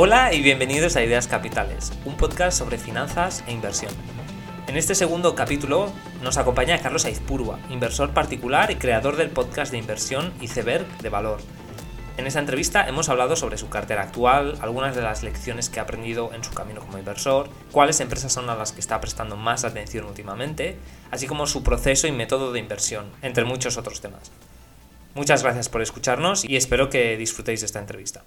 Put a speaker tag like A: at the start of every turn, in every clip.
A: Hola y bienvenidos a Ideas Capitales, un podcast sobre finanzas e inversión. En este segundo capítulo nos acompaña Carlos Aizpurua, inversor particular y creador del podcast de inversión Iceberg de Valor. En esta entrevista hemos hablado sobre su cartera actual, algunas de las lecciones que ha aprendido en su camino como inversor, cuáles empresas son a las que está prestando más atención últimamente, así como su proceso y método de inversión, entre muchos otros temas. Muchas gracias por escucharnos y espero que disfrutéis de esta entrevista.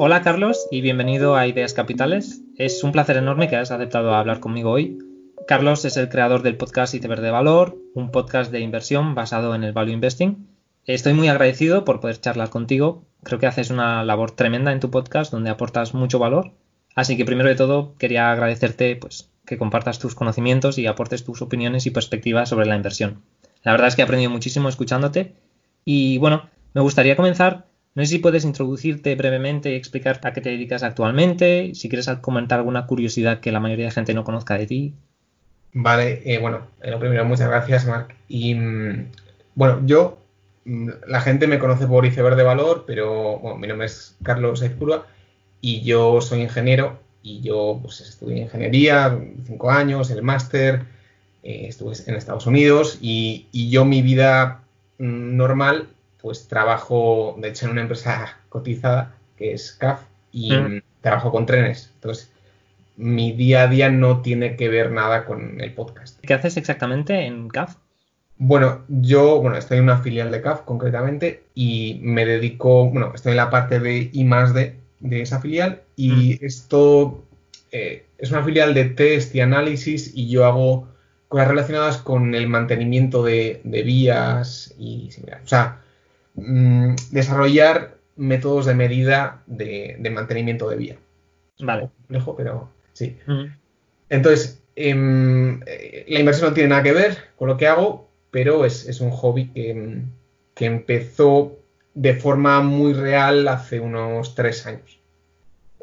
A: Hola Carlos y bienvenido a Ideas Capitales. Es un placer enorme que hayas aceptado hablar conmigo hoy. Carlos es el creador del podcast Iceberg de Valor, un podcast de inversión basado en el value investing. Estoy muy agradecido por poder charlar contigo. Creo que haces una labor tremenda en tu podcast donde aportas mucho valor. Así que primero de todo quería agradecerte pues, que compartas tus conocimientos y aportes tus opiniones y perspectivas sobre la inversión. La verdad es que he aprendido muchísimo escuchándote y bueno, me gustaría comenzar no sé si puedes introducirte brevemente y explicar a qué te dedicas actualmente, si quieres comentar alguna curiosidad que la mayoría de gente no conozca de ti.
B: Vale, eh, bueno, eh, lo primero, muchas gracias, Marc. Y mm, bueno, yo, mm, la gente me conoce por Iceberg de Valor, pero bueno, mi nombre es Carlos Aizpurua y yo soy ingeniero y yo pues, estudié ingeniería, cinco años, el máster, eh, estuve en Estados Unidos y, y yo mi vida mm, normal pues trabajo, de hecho, en una empresa cotizada que es CAF y mm. trabajo con trenes. Entonces, mi día a día no tiene que ver nada con el podcast.
A: ¿Qué haces exactamente en CAF?
B: Bueno, yo, bueno, estoy en una filial de CAF concretamente y me dedico, bueno, estoy en la parte de I más de, de esa filial y mm. esto eh, es una filial de test y análisis y yo hago cosas relacionadas con el mantenimiento de, de vías y similar. O sea, Mm, desarrollar métodos de medida de, mantenimiento de vía.
A: Vale.
B: Complejo, pero sí. Entonces, em, eh, la inversión no tiene nada que ver con lo que hago, pero es, un hobby que, empezó de forma muy real hace unos tres años.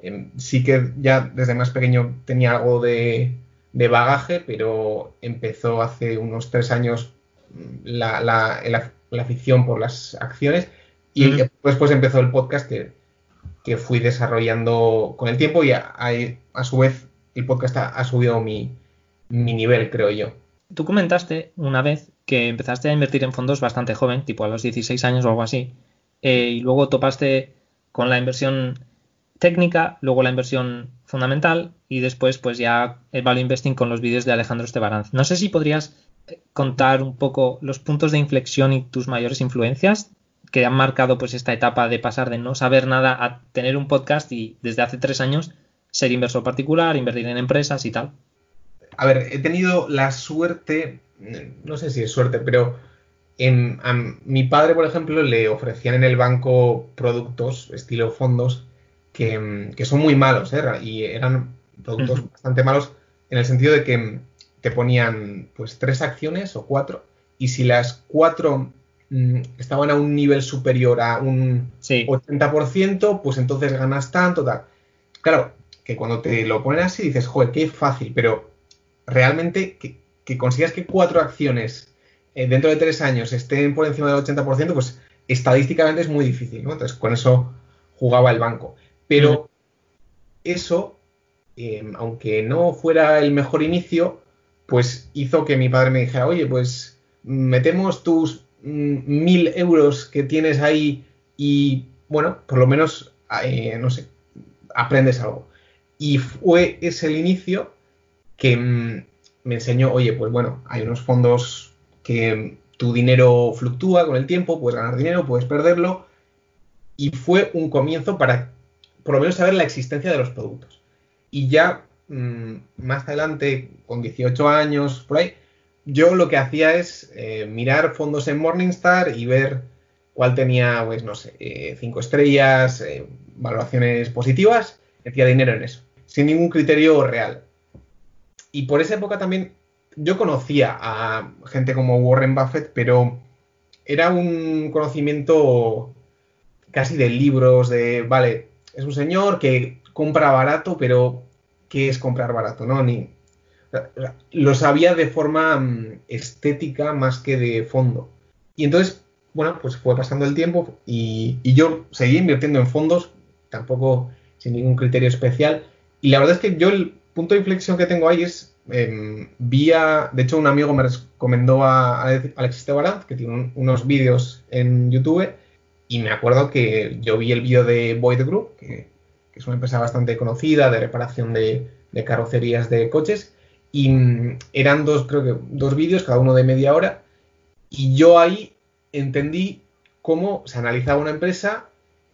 B: Em, sí que ya desde más pequeño tenía algo de, bagaje, pero empezó hace unos tres años la, la, la afición por las acciones y después empezó el podcast que, fui desarrollando con el tiempo y a, su vez el podcast ha, subido mi, nivel, creo yo.
A: Tú comentaste una vez que empezaste a invertir en fondos bastante joven, tipo a los 16 años o algo así, eh, y luego topaste con la inversión técnica, luego la inversión fundamental y después pues ya el value investing con los vídeos de Alejandro Estebaranz. No sé si podrías contar un poco los puntos de inflexión y tus mayores influencias que han marcado pues esta etapa de pasar de no saber nada a tener un podcast y desde hace tres años ser inversor particular, invertir en empresas y tal?
B: A ver, he tenido la suerte, no sé si es suerte, pero en, a mi padre, por ejemplo, le ofrecían en el banco productos, estilo fondos, que, son muy malos, ¿eh? y eran productos bastante malos en el sentido de que te ponían pues tres acciones o cuatro y si las cuatro mm, estaban a un nivel superior a un 80%, pues entonces ganas tanto, tal. Claro, que cuando te lo ponen así dices, joder, qué fácil, pero realmente que, consigas que cuatro acciones eh, dentro de tres años estén por encima del 80%, pues estadísticamente es muy difícil, ¿no? Entonces con eso jugaba el banco. Pero eso, eh, aunque no fuera el mejor inicio, pues hizo que mi padre me dijera, oye, pues metemos tus mm, mil euros que tienes ahí y, bueno, por lo menos, eh, no sé, aprendes algo. Y fue ese el inicio que mm, me enseñó, oye, pues bueno, hay unos fondos que tu dinero fluctúa con el tiempo, puedes ganar dinero, puedes perderlo. Y fue un comienzo para, por lo menos, saber la existencia de los productos. Y ya Mm, más adelante, con 18 años, por ahí, yo lo que hacía es eh, mirar fondos en Morningstar y ver cuál tenía, pues no sé, eh, cinco estrellas, eh, valoraciones positivas, metía dinero en eso, sin ningún criterio real. Y por esa época también yo conocía a gente como Warren Buffett, pero era un conocimiento casi de libros, de, vale, es un señor que compra barato, pero qué es comprar barato, ¿no? Ni, lo sabía de forma mm, estética más que de fondo. Y entonces, bueno, pues fue pasando el tiempo y, yo seguí invirtiendo en fondos, tampoco sin ningún criterio especial. Y la verdad es que yo el punto de inflexión que tengo ahí es eh, vía, de hecho un amigo me recomendó a, Alexis Tebaraz, que tiene unos vídeos en YouTube, y me acuerdo que yo vi el vídeo de Void Group, que, es una empresa bastante conocida de reparación de, carrocerías de coches, y mm, eran dos, creo que dos vídeos, cada uno de media hora, y yo ahí entendí cómo se analizaba una empresa,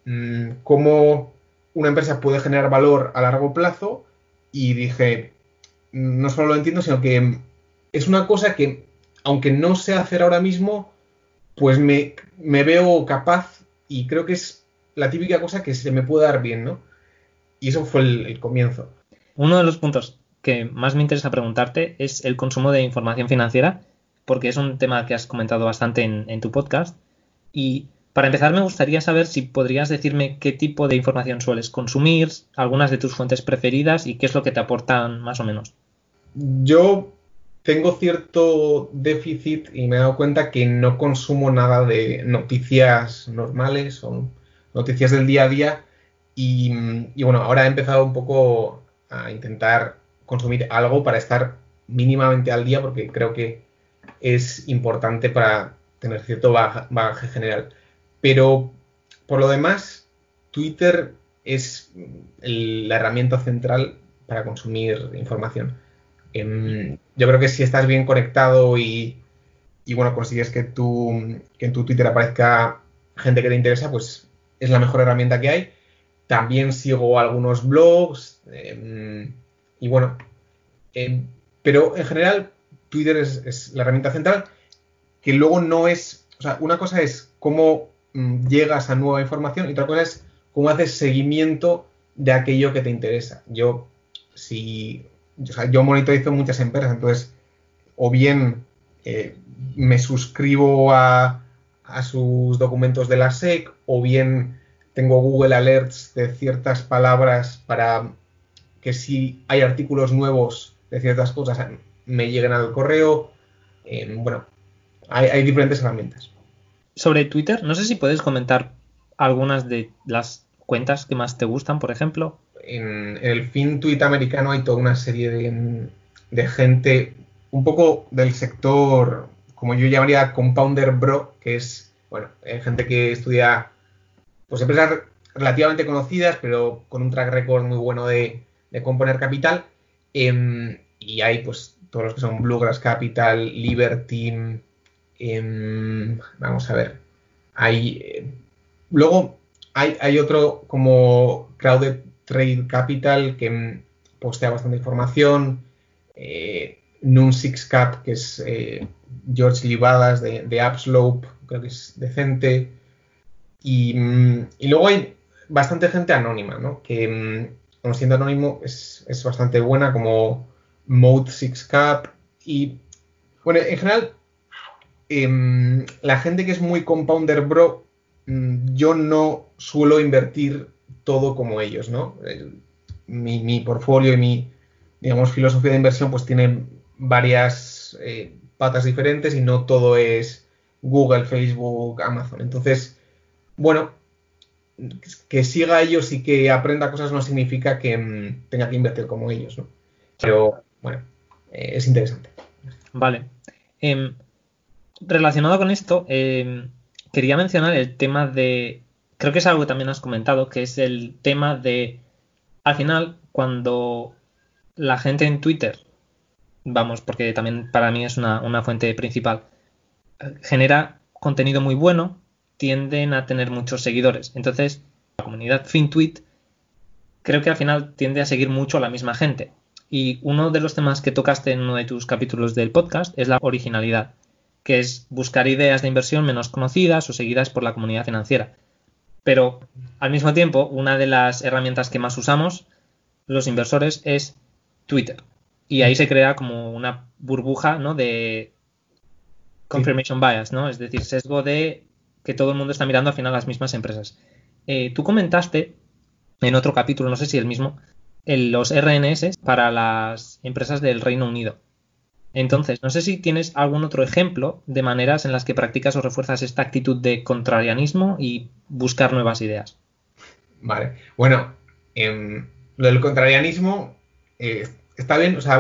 B: mm, cómo una empresa puede generar valor a largo plazo, y dije, no solo lo entiendo, sino que es una cosa que, aunque no sé hacer ahora mismo, pues me, veo capaz y creo que es la típica cosa que se me puede dar bien, ¿no? Y eso fue el, comienzo.
A: Uno de los puntos que más me interesa preguntarte es el consumo de información financiera, porque es un tema que has comentado bastante en, en tu podcast. Y para empezar, me gustaría saber si podrías decirme qué tipo de información sueles consumir, algunas de tus fuentes preferidas y qué es lo que te aportan más o menos.
B: Yo tengo cierto déficit y me he dado cuenta que no consumo nada de noticias normales o noticias del día a día. Y, bueno, ahora he empezado un poco a intentar consumir algo para estar mínimamente al día porque creo que es importante para tener cierto bagaje general. Pero por lo demás, Twitter es la herramienta central para consumir información. Em, yo creo que si estás bien conectado y, bueno, consigues que, tu, que en tu Twitter aparezca gente que te interesa, pues es la mejor herramienta que hay. También sigo algunos blogs em, y bueno, em, pero en general Twitter es, la herramienta central que luego no es, o sea, una cosa es cómo mm, llegas a nueva información y otra cosa es cómo haces seguimiento de aquello que te interesa. Yo, si yo monitorizo muchas empresas, entonces, o bien eh, me suscribo a, sus documentos de la SEC, o bien tengo Google Alerts de ciertas palabras para que si hay artículos nuevos de ciertas cosas me lleguen al correo. Eh, bueno, hay, diferentes herramientas.
A: Sobre Twitter, no sé si puedes comentar algunas de las cuentas que más te gustan, por ejemplo
B: en, el fin tweet americano hay toda una serie de, gente, un poco del sector, como yo llamaría compounder bro, que es, bueno, eh, gente que estudia, pues empresas relativamente conocidas, pero con un track record muy bueno de, componer capital. Em, y hay, pues, todos los que son Bluegrass Capital, Liberty, em, vamos a ver, hay... Eh, luego hay, hay, otro como Crowded Trade Capital, que mm, postea bastante información. Eh, Noon Six Cap, que es eh, George Libadas de, de Upslope, creo que es decente. Y, mm, luego hay bastante gente anónima, ¿no? Que, mm, conociendo anónimo, es, bastante buena, como Mode Six Cap. Y, bueno, en general, em, la gente que es muy compounder bro, yo no suelo invertir todo como ellos, ¿no? mi, portfolio y mi, digamos, filosofía de inversión pues tiene varias eh, patas diferentes y no todo es Google, Facebook, Amazon. Entonces, bueno, que siga ellos y que aprenda cosas no significa que mm, tenga que invertir como ellos, ¿no? Pero, bueno, eh, es interesante.
A: Vale. Em, relacionado con esto, em, quería mencionar el tema de creo que es algo que también has comentado, que es el tema de, al final, cuando la gente en Twitter, vamos, porque también para mí es una, fuente principal, genera contenido muy bueno, tienden a tener muchos seguidores. Entonces, la comunidad FinTweet creo que al final tiende a seguir mucho a la misma gente. Y uno de los temas que tocaste en uno de tus capítulos del podcast es la originalidad, que es buscar ideas de inversión menos conocidas o seguidas por la comunidad financiera. Pero al mismo tiempo, una de las herramientas que más usamos los inversores es Twitter. Y ahí se crea como una burbuja ¿no? de confirmation bias, ¿no? Es decir, sesgo de que todo el mundo está mirando al final las mismas empresas. Eh, tú comentaste en otro capítulo, no sé si el mismo, los RNS para las empresas del Reino Unido. Entonces, no sé si tienes algún otro ejemplo de maneras en las que practicas o refuerzas esta actitud de contrarianismo y buscar nuevas ideas.
B: Vale, bueno, em, lo del contrarianismo eh, está bien, o sea,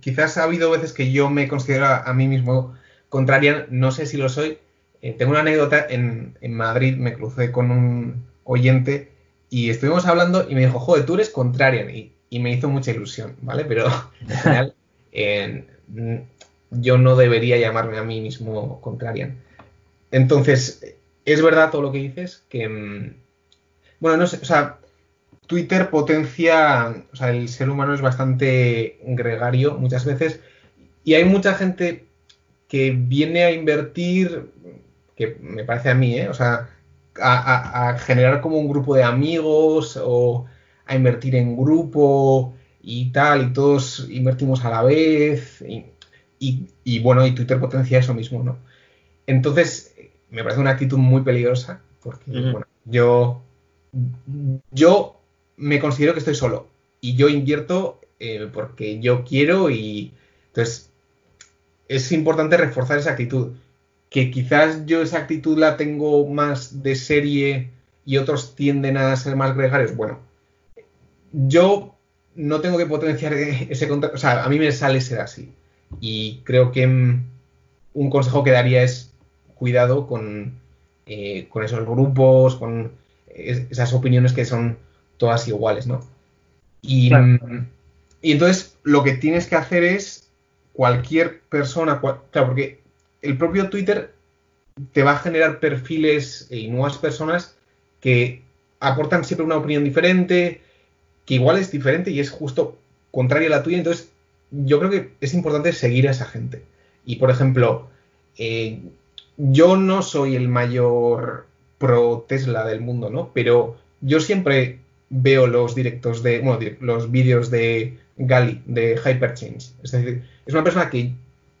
B: quizás ha habido veces que yo me considero a, mí mismo contrarian, no sé si lo soy. Eh, tengo una anécdota, en, Madrid me crucé con un oyente y estuvimos hablando y me dijo, joder, tú eres contrarian. Y, me hizo mucha ilusión, ¿vale? Pero al final yo no debería llamarme a mí mismo contrarian. Entonces, es verdad todo lo que dices, que... Mm, bueno, no sé, o sea, Twitter potencia, o sea, el ser humano es bastante gregario muchas veces y hay mucha gente que viene a invertir, que me parece a mí, ¿eh? o sea, a, generar como un grupo de amigos o a invertir en grupo y tal, y todos invertimos a la vez, y, bueno, y Twitter potencia eso mismo, ¿no? Entonces, me parece una actitud muy peligrosa, porque, bueno, yo, yo me considero que estoy solo, y yo invierto eh, porque yo quiero, y entonces es importante reforzar esa actitud que quizás yo esa actitud la tengo más de serie y otros tienden a ser más gregarios. Bueno, yo no tengo que potenciar ese contacto, o sea, a mí me sale ser así. Y creo que mm, un consejo que daría es cuidado con, eh, con esos grupos, con esas opiniones que son todas iguales, ¿no? Y, mm, y entonces lo que tienes que hacer es cualquier persona, claro, porque el propio Twitter te va a generar perfiles y nuevas personas que aportan siempre una opinión diferente, que igual es diferente y es justo contraria a la tuya. Entonces, yo creo que es importante seguir a esa gente. Y, por ejemplo, eh, yo no soy el mayor pro Tesla del mundo, ¿no? Pero yo siempre veo los directos de, bueno, los vídeos de Gali, de Hyperchange. Es decir, es una persona que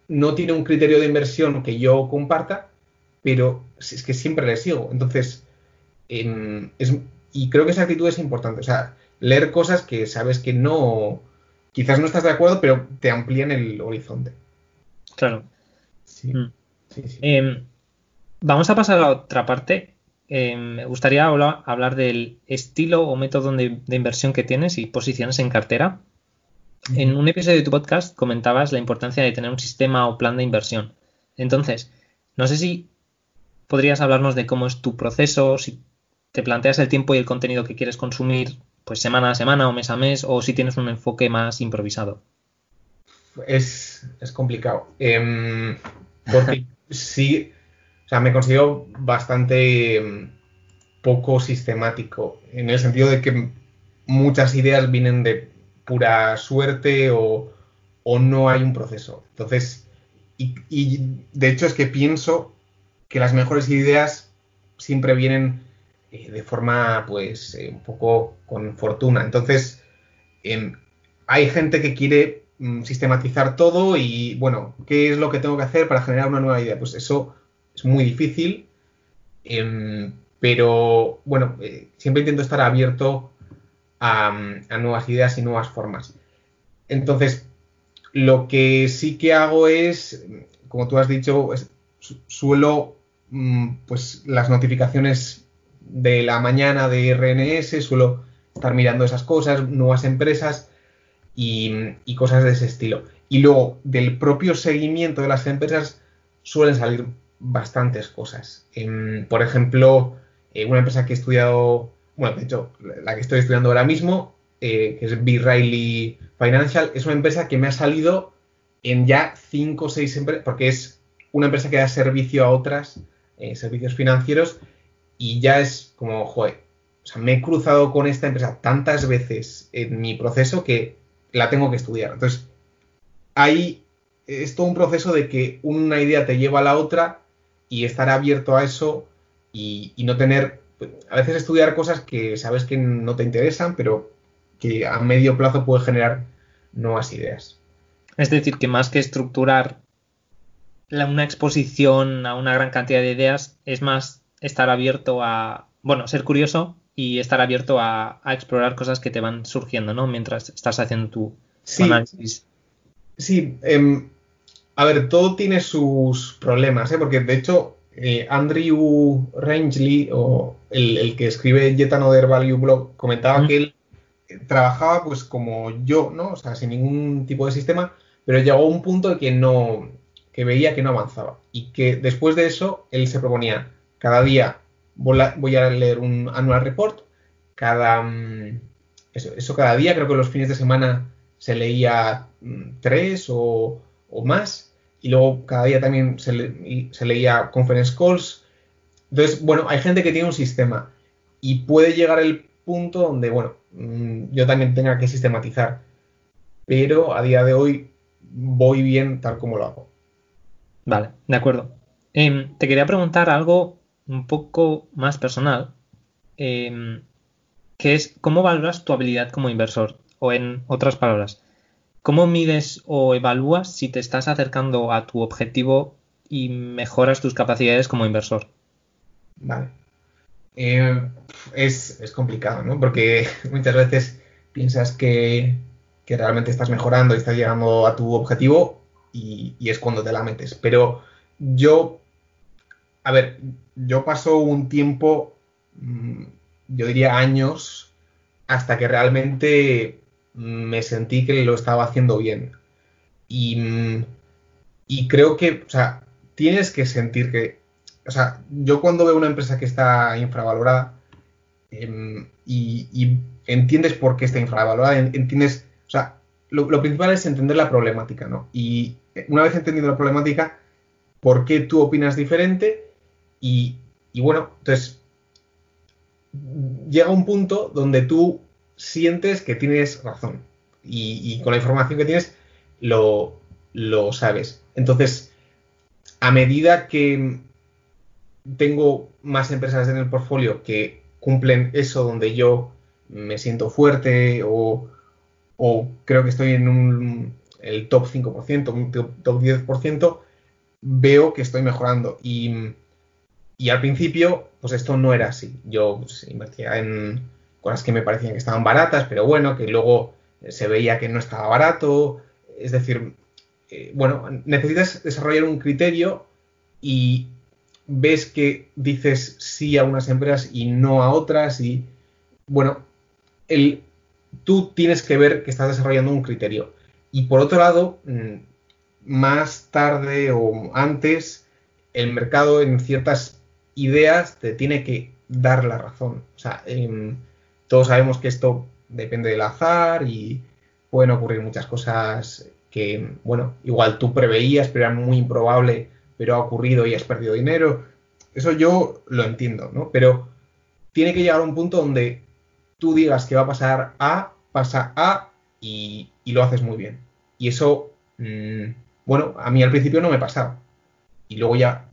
B: no tiene un criterio de inversión que yo comparta, pero es que siempre le sigo. Entonces, y creo que esa actitud es importante. O sea, leer cosas que sabes que no, quizás no estás de acuerdo, pero te amplían el horizonte.
A: Claro. Sí. Mm. Em, vamos a pasar a otra parte. Em, me gustaría hablar, del estilo o método de, de, inversión que tienes y posiciones en cartera. En un episodio de tu podcast comentabas la importancia de tener un sistema o plan de inversión. Entonces, no sé si podrías hablarnos de cómo es tu proceso, si te planteas el tiempo y el contenido que quieres consumir pues semana a semana o mes a mes, o si tienes un enfoque más improvisado.
B: Es, complicado. Em, porque sí, o sea, me considero bastante em, poco sistemático, en el sentido de que muchas ideas vienen de pura suerte o, no hay un proceso. Entonces, y, de hecho es que pienso que las mejores ideas siempre vienen eh, de forma, pues, eh, un poco con fortuna. Entonces, em, hay gente que quiere mm, sistematizar todo y, bueno, ¿qué es lo que tengo que hacer para generar una nueva idea? Pues eso es muy difícil, em, pero, bueno, eh, siempre intento estar abierto a, nuevas ideas y nuevas formas. Entonces, lo que sí que hago es, como tú has dicho, suelo Mm, pues las notificaciones de la mañana de RNS, suelo estar mirando esas cosas, nuevas empresas y, cosas de ese estilo. Y luego, del propio seguimiento de las empresas, suelen salir bastantes cosas. por ejemplo, eh, una empresa que he estudiado, bueno, de hecho, la que estoy estudiando ahora mismo, eh, que es B. Riley Financial, es una empresa que me ha salido en ya 5 o 6 empresas, porque es una empresa que da servicio a otras eh, servicios financieros y ya es como, joder, o sea, me he cruzado con esta empresa tantas veces en mi proceso que la tengo que estudiar. Entonces, ahí es todo un proceso de que una idea te lleva a la otra y estar abierto a eso y, no tener, a veces estudiar cosas que sabes que no te interesan, pero que a medio plazo puede generar nuevas ideas.
A: Es decir, que más que estructurar una exposición a una gran cantidad de ideas es más estar abierto a, bueno, ser curioso y estar abierto a, explorar cosas que te van surgiendo, ¿no? Mientras estás haciendo tu
B: sí,
A: análisis.
B: Sí, em, a ver, todo tiene sus problemas, ¿eh? porque de hecho eh, Andrew Rangeley, o el, que escribe Yet Another Value Blog, comentaba que él trabajaba pues como yo, ¿no? O sea, sin ningún tipo de sistema, pero llegó a un punto en que no, que veía que no avanzaba. Y que después de eso, él se proponía, cada día voy a leer un annual report, cada... Mm, eso, cada día, creo que los fines de semana se leía mm, tres o, más, y luego cada día también se, leía conference calls. Entonces, bueno, hay gente que tiene un sistema y puede llegar el punto donde, bueno, mm, yo también tenga que sistematizar. Pero a día de hoy voy bien tal como lo hago.
A: Vale, de acuerdo. Em, te quería preguntar algo un poco más personal, em, que es cómo valoras tu habilidad como inversor, o en otras palabras, cómo mides o evalúas si te estás acercando a tu objetivo y mejoras tus capacidades como inversor.
B: Vale. Eh, es, complicado, ¿no? Porque muchas veces piensas que, realmente estás mejorando y estás llegando a tu objetivo y, es cuando te la metes. Pero yo, a ver, yo paso un tiempo, mm, yo diría años, hasta que realmente me sentí que lo estaba haciendo bien. Y, mm, y creo que, o sea, tienes que sentir que o sea, yo cuando veo una empresa que está infravalorada em, y, entiendes por qué está infravalorada, entiendes, o sea, lo, principal es entender la problemática, ¿no? Y una vez entendido la problemática, ¿por qué tú opinas diferente? Y, bueno, entonces llega un punto donde tú sientes que tienes razón y, con la información que tienes lo, lo sabes. Entonces, a medida que tengo más empresas en el portfolio que cumplen eso donde yo me siento fuerte o, creo que estoy en un, el top 5%, un top 10%, veo que estoy mejorando. Y, al principio, pues esto no era así. Yo pues, invertía en cosas que me parecían que estaban baratas, pero bueno, que luego se veía que no estaba barato. Es decir, eh, bueno, necesitas desarrollar un criterio y, ves que dices sí a unas empresas y no a otras y bueno, el, tú tienes que ver que estás desarrollando un criterio. Y por otro lado, mm, más tarde o antes, el mercado en ciertas ideas te tiene que dar la razón. O sea, em, todos sabemos que esto depende del azar y pueden ocurrir muchas cosas que, bueno, igual tú preveías, pero era muy improbable pero ha ocurrido y has perdido dinero. Eso yo lo entiendo, ¿no? Pero tiene que llegar a un punto donde tú digas que va a pasar A, pasa A y, lo haces muy bien. Y eso, mm, bueno, a mí al principio no me pasaba. Y luego ya,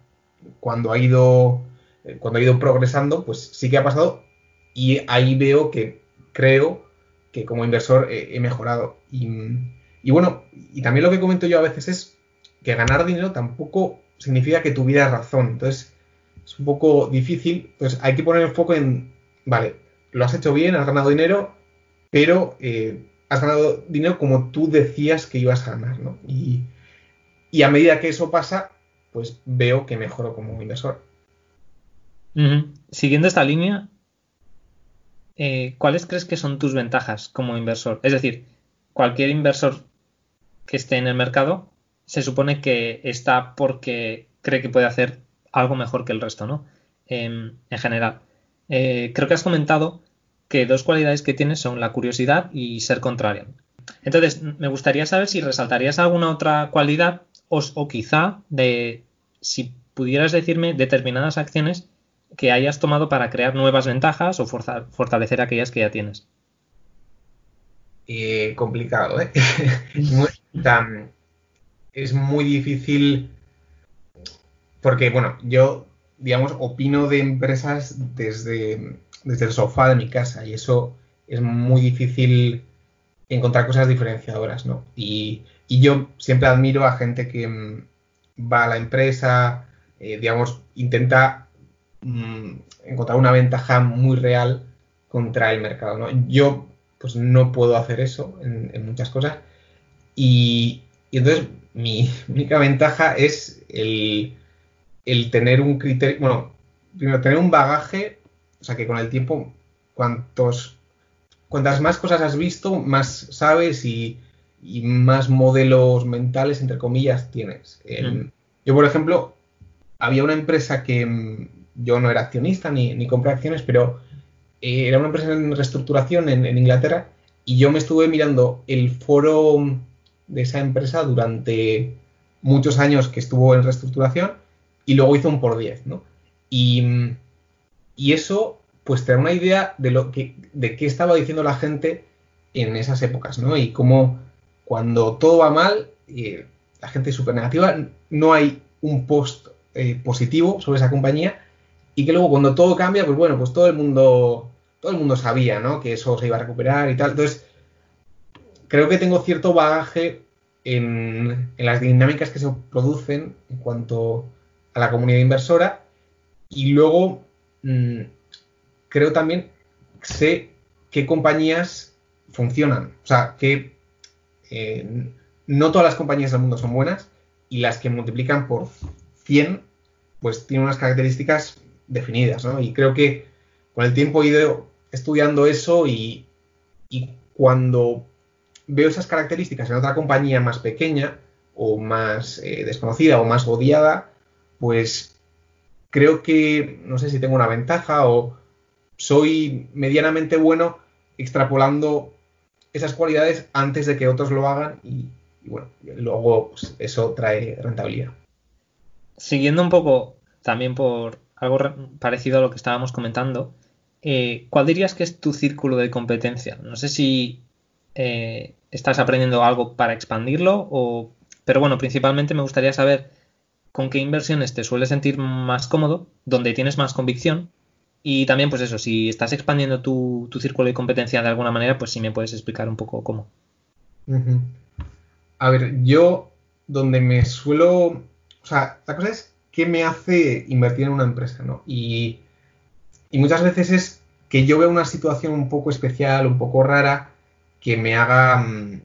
B: cuando ha ido, eh, cuando ha ido progresando, pues sí que ha pasado. Y ahí veo que creo que como inversor he mejorado. Y, y bueno, y también lo que comento yo a veces es que ganar dinero tampoco significa que tuviera razón. Entonces, es un poco difícil. Entonces, hay que poner el foco en, vale, lo has hecho bien, has ganado dinero, pero eh, has ganado dinero como tú decías que ibas a ganar, ¿no? Y, a medida que eso pasa, pues veo que mejoro como inversor.
A: Siguiendo esta línea, eh, ¿cuáles crees que son tus ventajas como inversor? Es decir, cualquier inversor que esté en el mercado se supone que está porque cree que puede hacer algo mejor que el resto, ¿no? en general. Eh, creo que has comentado que dos cualidades que tienes son la curiosidad y ser contrario. Entonces, me gustaría saber si resaltarías alguna otra cualidad o, quizá de si pudieras decirme determinadas acciones que hayas tomado para crear nuevas ventajas o fortalecer aquellas que ya tienes.
B: Eh, complicado, ¿eh? es muy difícil porque, bueno, yo, digamos, opino de empresas desde, desde el sofá de mi casa y eso es muy difícil encontrar cosas diferenciadoras, ¿no? Y, yo siempre admiro a gente que mm, va a la empresa, eh, digamos, intenta mm, encontrar una ventaja muy real contra el mercado, ¿no? Yo, pues, no puedo hacer eso en, en muchas cosas y, Y entonces mi única ventaja es el, el tener un criterio, bueno, primero tener un bagaje, o sea que con el tiempo, cuantos, cuantas más cosas has visto, más sabes y, y más modelos mentales, entre comillas, tienes. Mm. Yo, por ejemplo, había una empresa que yo no era accionista ni, ni compré acciones, pero eh, era una empresa en reestructuración en, Inglaterra y yo me estuve mirando el foro de esa empresa durante muchos años que estuvo en reestructuración y luego hizo un por 10, ¿no? Y, y, eso, pues te da una idea de lo que, de qué estaba diciendo la gente en esas épocas, ¿no? Y cómo cuando todo va mal, eh, la gente es súper negativa, no hay un post eh, positivo sobre esa compañía y que luego cuando todo cambia, pues bueno, pues todo el mundo, todo el mundo sabía, ¿no? Que eso se iba a recuperar y tal. Entonces, creo que tengo cierto bagaje en, las dinámicas que se producen en cuanto a la comunidad inversora y luego mm, creo también sé qué compañías funcionan. O sea, que eh, no todas las compañías del mundo son buenas y las que multiplican por 100 pues tienen unas características definidas, ¿no? Y creo que con el tiempo he ido estudiando eso y, cuando veo esas características en otra compañía más pequeña o más eh, desconocida o más odiada, pues creo que no sé si tengo una ventaja o soy medianamente bueno extrapolando esas cualidades antes de que otros lo hagan y, bueno, luego pues, eso trae rentabilidad.
A: Siguiendo un poco también por algo parecido a lo que estábamos comentando, eh, ¿cuál dirías que es tu círculo de competencia? No sé si eh, estás aprendiendo algo para expandirlo o... Pero bueno, principalmente me gustaría saber con qué inversiones te sueles sentir más cómodo, donde tienes más convicción y también, pues eso, si estás expandiendo tu, círculo de competencia de alguna manera, pues sí me puedes explicar un poco cómo.
B: A ver, yo donde me suelo... O sea, la cosa es qué me hace invertir en una empresa, ¿no? Y, muchas veces es que yo veo una situación un poco especial, un poco rara, que me haga... Mm,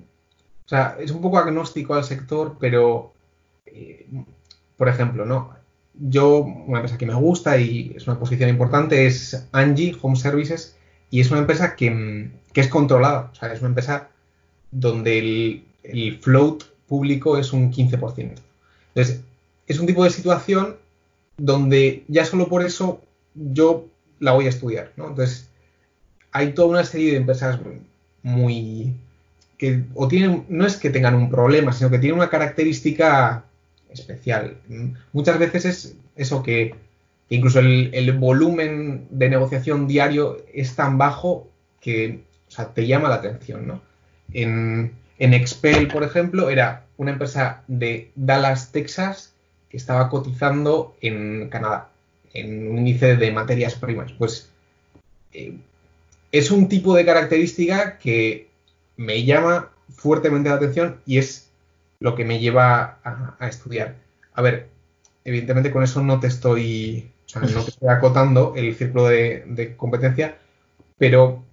B: o sea, es un poco agnóstico al sector, pero, eh, por ejemplo, ¿no? yo, una empresa que me gusta y es una posición importante es Angie Home Services y es una empresa que, es controlada, o sea, es una empresa donde el, float público es un 15%. Entonces, es un tipo de situación donde ya solo por eso yo la voy a estudiar, ¿no? Entonces, hay toda una serie de empresas muy que o tienen no es que tengan un problema, sino que tienen una característica especial. Muchas veces es eso que, incluso el, volumen de negociación diario es tan bajo que te llama la atención. ¿no? En, en Expel, por ejemplo, era una empresa de Dallas, Texas, que estaba cotizando en Canadá, en un índice de materias primas. Pues eh, es un tipo de característica que me llama fuertemente la atención y es lo que me lleva a, estudiar. A ver, evidentemente con eso no te estoy, o sea, no te estoy acotando el círculo de, competencia, pero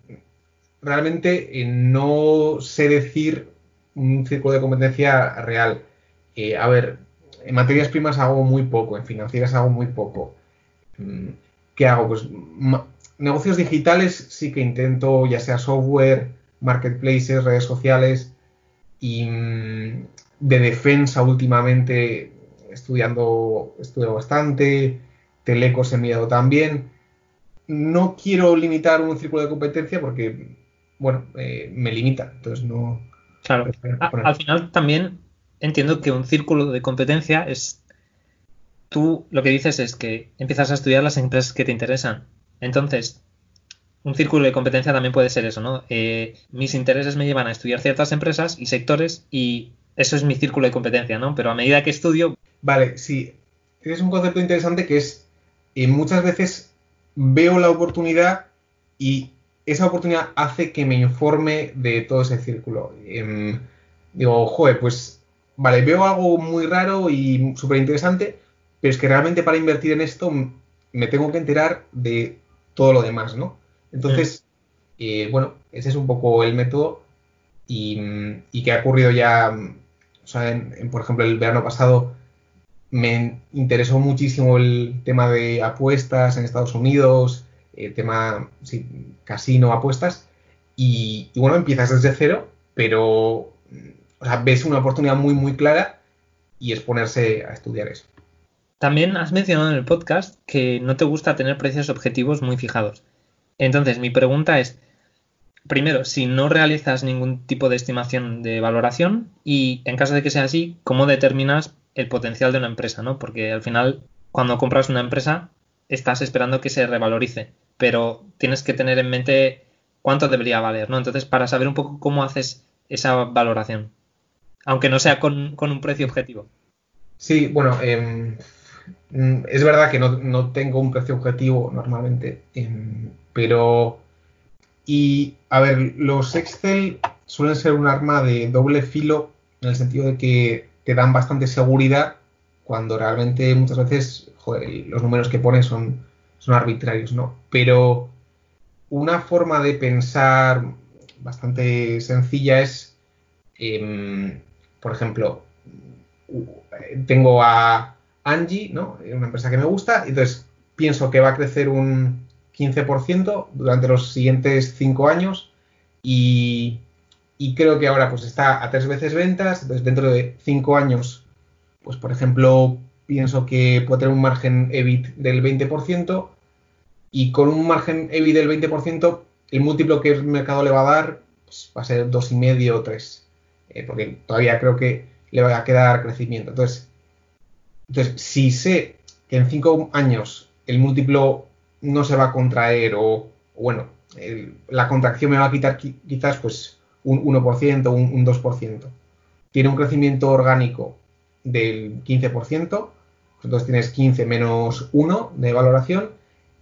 B: realmente eh, no sé decir un círculo de competencia real. Eh, a ver, en materias primas hago muy poco, en financieras hago muy poco. Mm, ¿Qué hago? Pues negocios digitales sí que intento, ya sea software, marketplaces, redes sociales y, mm, de defensa últimamente estudiando, estudio bastante, telecos he mirado también. No quiero limitar un círculo de competencia porque, bueno, eh, me limita, entonces no...
A: Claro, al final también entiendo que un círculo de competencia es... Tú lo que dices es que empiezas a estudiar las empresas que te interesan. Entonces, un círculo de competencia también puede ser eso, ¿no? Eh, mis intereses me llevan a estudiar ciertas empresas y sectores y eso es mi círculo de competencia, ¿no? Pero a medida que estudio...
B: Vale, sí. Es un concepto interesante que es, eh, muchas veces veo la oportunidad y esa oportunidad hace que me informe de todo ese círculo. Em, digo, joder, pues, vale, veo algo muy raro y súper interesante, pero es que realmente para invertir en esto me tengo que enterar de todo lo demás, ¿no? Entonces, eh, bueno, ese es un poco el método y, y que ha ocurrido ya o sea, por ejemplo, el verano pasado me interesó muchísimo el tema de apuestas en Estados Unidos, el tema, sí, casino, apuestas, y, bueno, empiezas desde cero, pero o sea, ves una oportunidad muy, muy clara y es ponerse a estudiar eso.
A: También has mencionado en el podcast que no te gusta tener precios objetivos muy fijados. Entonces, mi pregunta es, primero, si no realizas ningún tipo de estimación de valoración y en caso de que sea así, ¿cómo determinas el potencial de una empresa? ¿no? Porque al final, cuando compras una empresa, estás esperando que se revalorice, pero tienes que tener en mente cuánto debería valer, ¿no? Entonces, para saber un poco cómo haces esa valoración, aunque no sea con, un precio objetivo.
B: Sí, bueno, em, es verdad que no, tengo un precio objetivo normalmente, em, pero... Y, a ver, los Excel suelen ser un arma de doble filo en el sentido de que te dan bastante seguridad cuando realmente muchas veces los números que pones son, son arbitrarios, ¿no? Pero una forma de pensar bastante sencilla es, em, por ejemplo, tengo a Angie, ¿no? Una empresa que me gusta, entonces pienso que va a crecer un 15% durante los siguientes 5 años y, creo que ahora pues está a tres veces ventas, entonces dentro de 5 años, pues por ejemplo, pienso que puede tener un margen EBIT del 20%, y con un margen EBI del 20%, el múltiplo que el mercado le va a dar pues, va a ser 2,5 o 3, eh, porque todavía creo que le va a quedar crecimiento. Entonces, entonces si sé que en 5 años el múltiplo no se va a contraer o, bueno, la contracción me va a quitar quizás pues un 1%, un, un 2%, tiene un crecimiento orgánico del 15%, entonces tienes 15 menos 1 de valoración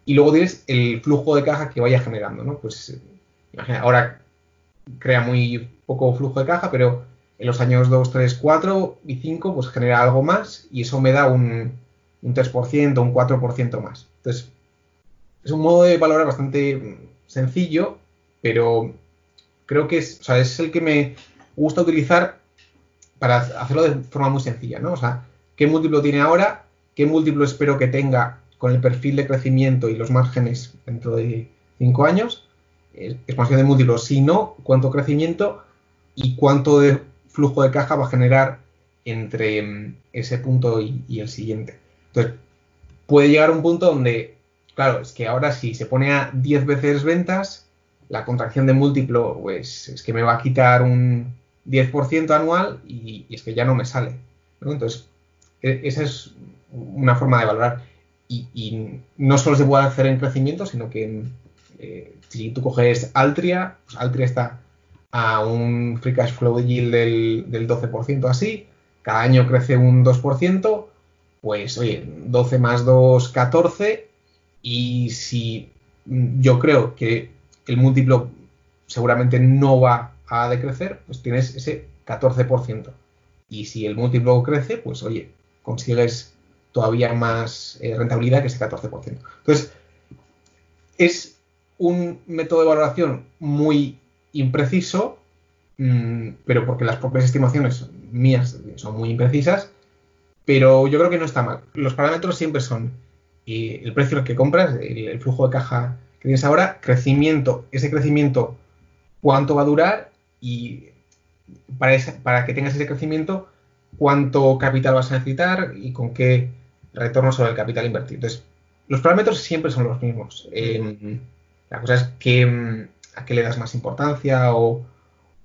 B: y luego tienes el flujo de caja que vaya generando, ¿no? Pues imagina, ahora crea muy poco flujo de caja, pero en los años 2, 3, 4 y 5 pues genera algo más y eso me da un, un 3%, un 4% más. Entonces, es un modo de valorar bastante sencillo, pero creo que es, o sea, es el que me gusta utilizar para hacerlo de forma muy sencilla, ¿no? O sea, ¿qué múltiplo tiene ahora? ¿Qué múltiplo espero que tenga con el perfil de crecimiento y los márgenes dentro de cinco años, expansión de múltiplos, si no, cuánto crecimiento y cuánto de flujo de caja va a generar entre mm, ese punto y, el siguiente. Entonces, puede llegar a un punto donde, claro, es que ahora si se pone a 10 veces ventas, la contracción de múltiplo, pues es que me va a quitar un 10% anual y, es que ya no me sale. Entonces, e, esa es una forma de valorar y, no solo se puede hacer en crecimiento, sino que eh, si tú coges Altria, pues Altria está a un free cash flow yield del, del 12% así, cada año crece un 2%, pues oye, 12 más 2, 14, y si yo creo que el múltiplo seguramente no va a decrecer, pues tienes ese 14%. Y si el múltiplo crece, pues oye, consigues todavía más eh, rentabilidad que ese 14%. Entonces, es un método de valoración muy impreciso, mm, pero porque las propias estimaciones mías son muy imprecisas, pero yo creo que no está mal. Los parámetros siempre son el precio que compras, el, flujo de caja que tienes ahora, crecimiento, ese crecimiento, cuánto va a durar y para, para que tengas ese crecimiento, cuánto capital vas a necesitar y con qué retorno sobre el capital invertido. Entonces, los parámetros siempre son los mismos. Eh, la cosa es que, mm, a qué le das más importancia o,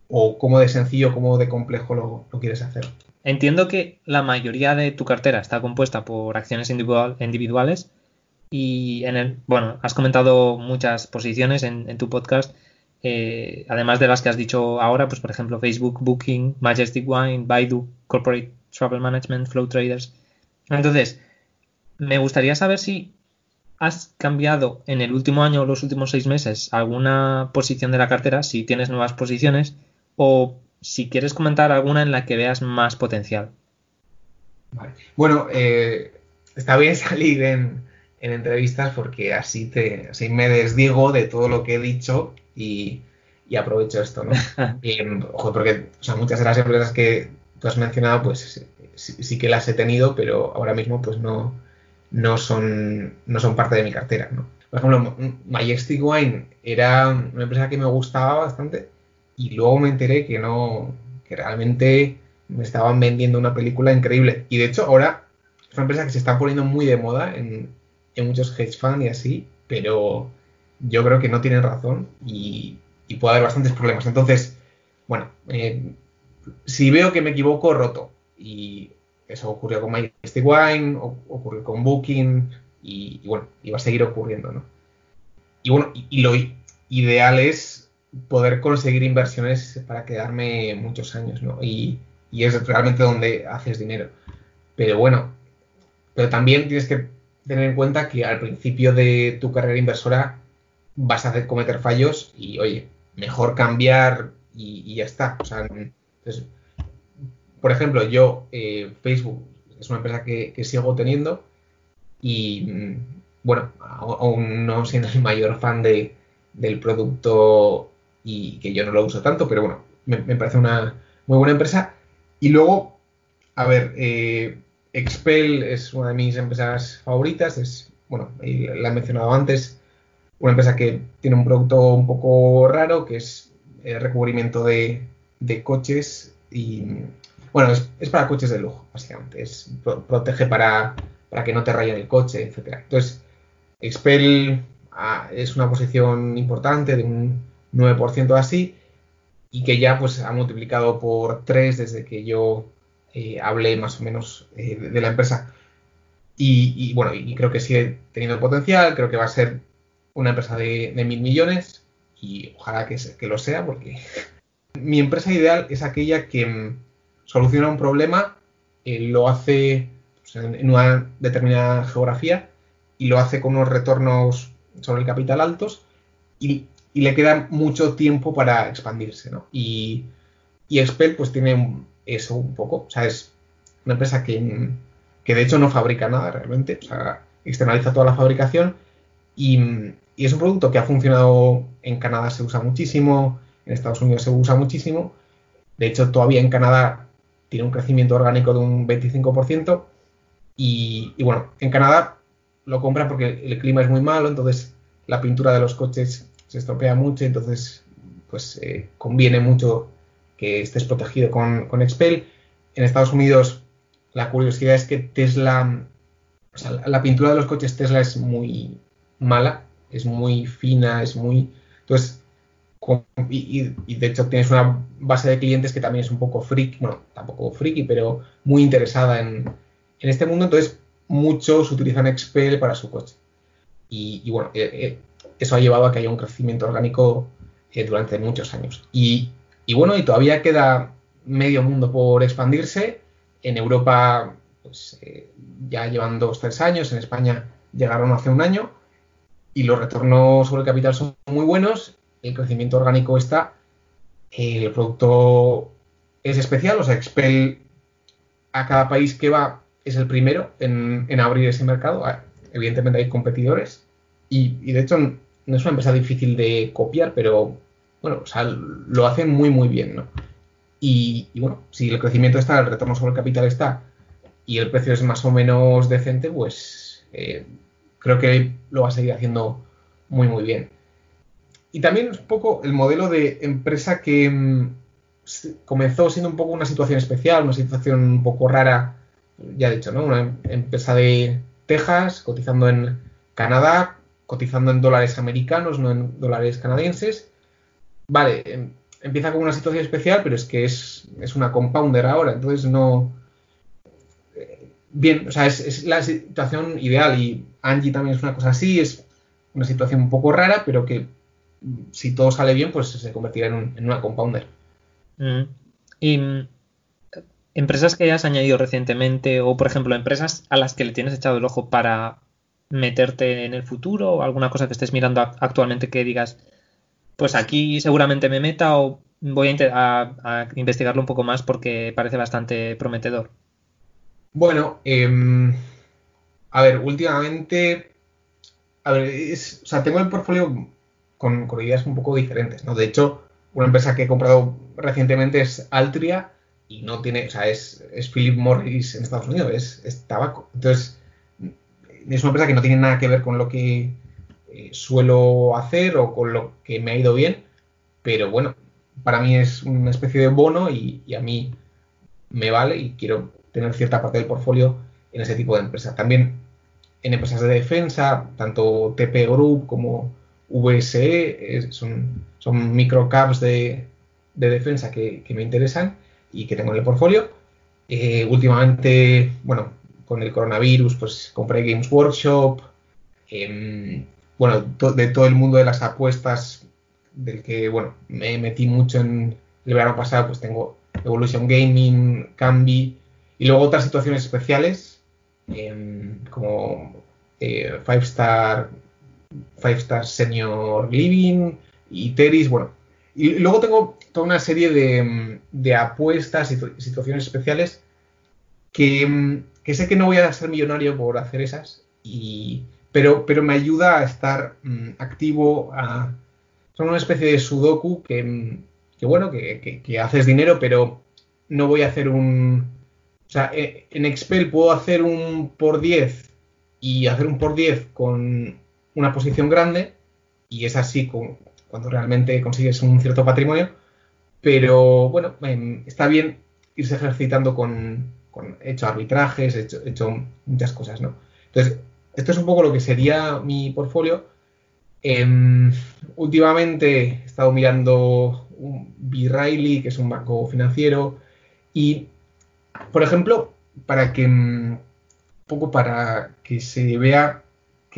B: o cómo de sencillo, cómo de complejo lo, quieres hacer.
A: Entiendo que la mayoría de tu cartera está compuesta por acciones individuales y bueno, has comentado muchas posiciones en, tu podcast, eh, además de las que has dicho ahora, pues por ejemplo Facebook, Booking, Majestic Wine, Baidu, Corporate Travel Management, Flow Traders. Entonces, me gustaría saber si has cambiado en el último año o los últimos seis meses alguna posición de la cartera, si tienes nuevas posiciones, o si quieres comentar alguna en la que veas más potencial.
B: Bueno, eh, está bien salir en, entrevistas porque así, te, así me desdigo de todo lo que he dicho y, aprovecho esto, ¿no? porque muchas de las empresas que tú has mencionado, pues sí, que las he tenido, pero ahora mismo pues no, no, son, no son parte de mi cartera. ¿no? Por ejemplo, Majestic Wine era una empresa que me gustaba bastante y luego me enteré que no, que realmente me estaban vendiendo una película increíble. Y de hecho ahora es una empresa que se está poniendo muy de moda en, en muchos hedge funds y así, pero yo creo que no tienen razón y, puede haber bastantes problemas. Entonces, bueno, eh, si veo que me equivoco, roto. Y eso ocurrió con Majestic Wine, ocurrió con Booking y, bueno, y va a seguir ocurriendo, ¿no? Y bueno, y, lo ideal es poder conseguir inversiones para quedarme muchos años, ¿no? Y, y es realmente donde haces dinero. Pero bueno, pero también tienes que tener en cuenta que al principio de tu carrera inversora vas a hacer cometer fallos y, oye, mejor cambiar y, ya está. O sea, por ejemplo, yo, eh, Facebook es una empresa que, sigo teniendo y, mm, bueno, aún no siendo el mayor fan de, del producto y que yo no lo uso tanto, pero bueno, me, parece una muy buena empresa. Y luego, a ver, eh, Expel es una de mis empresas favoritas, es, bueno, la he mencionado antes, una empresa que tiene un producto un poco raro, que es el recubrimiento de, coches y, bueno, es, para coches de lujo, básicamente. Es, protege para, que no te rayen el coche, etcétera. Entonces, Expel ah, es una posición importante de un 9% así y que ya pues ha multiplicado por 3 desde que yo eh, hablé más o menos eh, de, la empresa. Y, bueno, y creo que sigue teniendo potencial, creo que va a ser una empresa de, mil millones y ojalá que, que, lo sea porque mi empresa ideal es aquella que soluciona un problema, eh, lo hace en una determinada geografía y lo hace con unos retornos sobre el capital altos y, le queda mucho tiempo para expandirse. Y, Expel pues tiene eso un poco. O sea, es una empresa que, que de hecho no fabrica nada realmente. O sea, externaliza toda la fabricación y, es un producto que ha funcionado en Canadá, se usa muchísimo, en Estados Unidos se usa muchísimo. De hecho, todavía en Canadá tiene un crecimiento orgánico de un 25%. Y, bueno, en Canadá lo compran porque el clima es muy malo, entonces la pintura de los coches se estropea mucho, entonces pues eh, conviene mucho que estés protegido con, Expel. En Estados Unidos la curiosidad es que Tesla, o sea, la pintura de los coches Tesla es muy, mala, es muy fina, es muy... Entonces, y, de hecho tienes una base de clientes que también es un poco friki, bueno, tampoco friki, pero muy interesada en, este mundo, entonces muchos utilizan Expel para su coche. Y, bueno, eh, eh, eso ha llevado a que haya un crecimiento orgánico eh, durante muchos años. Y, bueno, y todavía queda medio mundo por expandirse. En Europa, pues ya llevan dos, tres años, en España llegaron hace un año y los retornos sobre capital son muy buenos, el crecimiento orgánico está, el producto es especial, o sea, Expel a cada país que va es el primero en, abrir ese mercado. Ah, evidentemente hay competidores y, de hecho no es una empresa difícil de copiar, pero bueno, o sea, lo hacen muy muy bien, ¿no? Y, bueno, si el crecimiento está, el retorno sobre el capital está y el precio es más o menos decente, pues eh, creo que lo va a seguir haciendo muy, muy bien. Y también un poco el modelo de empresa que mm, comenzó siendo un poco una situación especial, una situación un poco rara, ya he dicho, ¿no? Una empresa de Texas cotizando en Canadá, cotizando en dólares americanos, no en dólares canadienses. Vale, em, empieza con una situación especial, pero es que es, es una compounder ahora, entonces no, bien, o sea, es, la situación ideal y Angie también es una cosa así, es una situación un poco rara, pero que si todo sale bien, pues se convertirá en, una compounder.
A: Mm. Y mm, empresas que hayas añadido recientemente o, por ejemplo, empresas a las que le tienes echado el ojo para meterte en el futuro o alguna cosa que estés mirando actualmente que digas, pues aquí seguramente me meta o voy a investigarlo un poco más porque parece bastante prometedor.
B: Bueno, em, a ver, últimamente, a ver, o sea, tengo el portfolio con, ideas un poco diferentes, ¿no? De hecho, una empresa que he comprado recientemente es Altria, y no tiene, o sea, es, es Philip Morris en Estados Unidos, es, tabaco. Entonces, es una empresa que no tiene nada que ver con lo que eh, suelo hacer o con lo que me ha ido bien, pero bueno, para mí es una especie de bono y, y a mí me vale y quiero tener cierta parte del portfolio en ese tipo de empresas. También en empresas de defensa, tanto TP Group como VSE, son, son microcaps de, de defensa que, me interesan y que tengo en el portfolio. Eh, últimamente, bueno, con el coronavirus, pues compré Games Workshop. Eh, bueno, de todo el mundo de las apuestas, del que, bueno, me metí mucho en el verano pasado, pues tengo Evolution Gaming, Cambi, y luego otras situaciones especiales, eh, como eh, Five Star, Five Star Senior Living y Teris, bueno. Y luego tengo toda una serie de, de apuestas y situaciones especiales que, que, sé que no voy a ser millonario por hacer esas, y, pero, me ayuda a estar um, activo, son una especie de sudoku que, bueno, que, que, haces dinero, pero no voy a hacer un... O sea, en Expel puedo hacer un por 10 y hacer un por 10 con una posición grande y es así cuando realmente consigues un cierto patrimonio, pero bueno, eh, está bien irse ejercitando con, con he hecho arbitrajes, he hecho, he hecho, muchas cosas, ¿no? Entonces, esto es un poco lo que sería mi portfolio. Eh, últimamente he estado mirando un B. Riley, que es un banco financiero, y, por ejemplo, para que poco para que se vea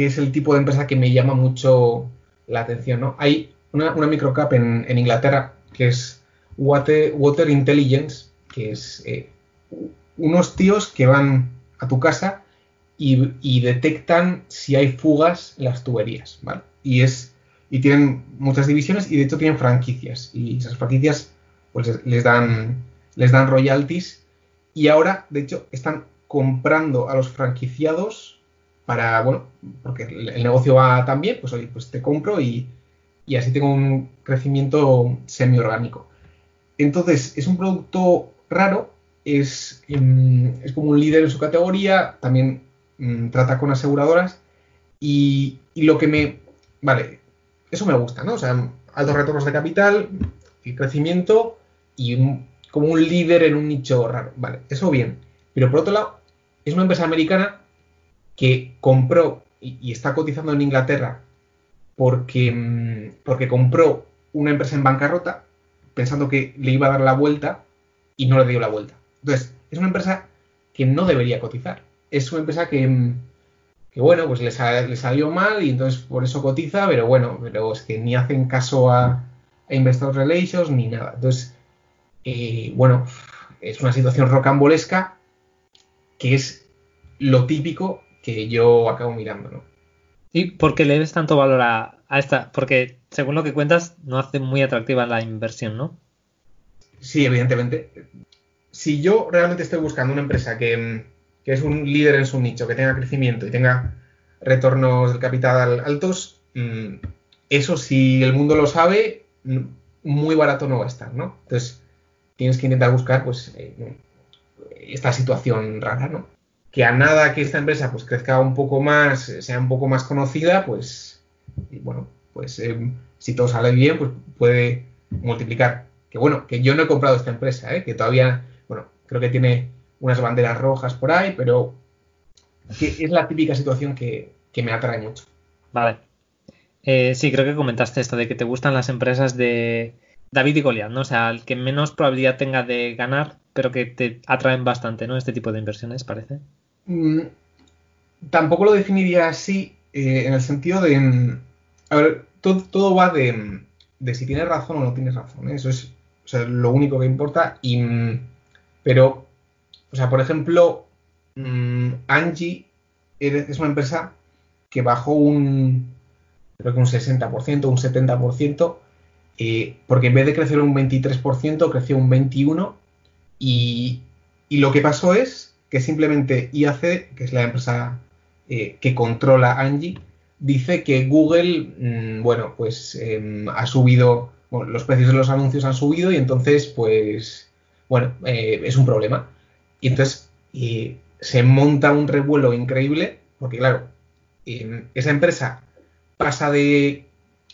B: qué es el tipo de empresa que me llama mucho la atención, ¿no? Hay una, microcap en, Inglaterra que es Water, Water Intelligence, que es eh, unos tíos que van a tu casa y, y, detectan si hay fugas en las tuberías, ¿vale? Y es y tienen muchas divisiones y de hecho tienen franquicias y esas franquicias pues les dan les dan royalties y ahora de hecho están comprando a los franquiciados para bueno porque el negocio va tan bien pues oye pues te compro y, y así tengo un crecimiento semi orgánico entonces es un producto raro es, es como un líder en su categoría también mmm, trata con aseguradoras y, y lo que me vale eso me gusta, ¿no? O sea, altos retornos de capital, y crecimiento y un, como un líder en un nicho raro. Vale, eso bien. Pero por otro lado, es una empresa americana que compró y, está cotizando en Inglaterra porque, porque compró una empresa en bancarrota pensando que le iba a dar la vuelta y no le dio la vuelta. Entonces, es una empresa que no debería cotizar. Es una empresa que, que bueno, pues le, salió mal y entonces por eso cotiza, pero bueno, pero es que ni hacen caso a, a Investor Relations ni nada. Entonces, eh, bueno, es una situación rocambolesca que es lo típico que yo acabo mirando, ¿no?
A: ¿Y por qué le des tanto valor a, a, esta? Porque según lo que cuentas, no hace muy atractiva la inversión, ¿no?
B: Sí, evidentemente. Si yo realmente estoy buscando una empresa que, que es un líder en su nicho, que tenga crecimiento y tenga retornos del capital altos, mmm, eso si el mundo lo sabe, muy barato no va a estar, ¿no? Entonces, tienes que intentar buscar, pues, eh, esta situación rara, ¿no? Que a nada que esta empresa, pues, crezca un poco más, sea un poco más conocida, pues, y bueno, pues, eh, si todo sale bien, pues, puede multiplicar. Que bueno, que yo no he comprado esta empresa, ¿eh? Que todavía, bueno, creo que tiene unas banderas rojas por ahí, pero que es la típica situación que, que me atrae mucho.
A: Vale. Eh, sí, creo que comentaste esto de que te gustan las empresas de David y Goliath, ¿no? O sea, el que menos probabilidad tenga de ganar, pero que te atraen bastante, ¿no? Este tipo de inversiones, parece.
B: Mm, tampoco lo definiría así, eh, en el sentido de. A ver, todo, todo va de, de, si tienes razón o no tienes razón. ¿eh? Eso es lo único que importa. Y, pero, o sea, por ejemplo, Angie es una empresa que bajó un, creo que un 60%, un 70%, eh, porque en vez de crecer un 23%, creció un 21%, y, y, lo que pasó es que simplemente IAC, que es la empresa eh, que controla Angie, dice que Google, mmm, bueno, pues eh, ha subido, bueno, los precios de los anuncios han subido y entonces, pues, bueno, eh, es un problema. Y entonces se monta un revuelo increíble, porque claro, esa empresa pasa de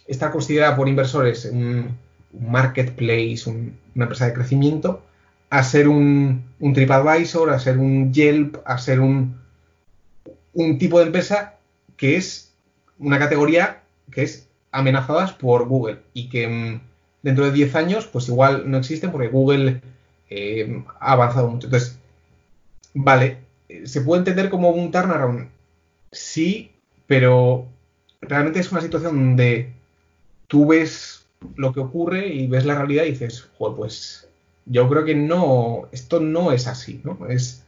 B: estar considerada por inversores un, marketplace, una empresa de crecimiento, a ser un, un, TripAdvisor, a ser un Yelp, a ser un, un tipo de empresa que es una categoría que es amenazadas por Google y que mm, dentro de 10 años pues igual no existen porque Google eh, ha avanzado mucho. Entonces, vale, ¿se puede entender como un turnaround? Sí, pero realmente es una situación donde tú ves lo que ocurre y ves la realidad y dices, joder, pues yo creo que no, esto no es así, ¿no? Es,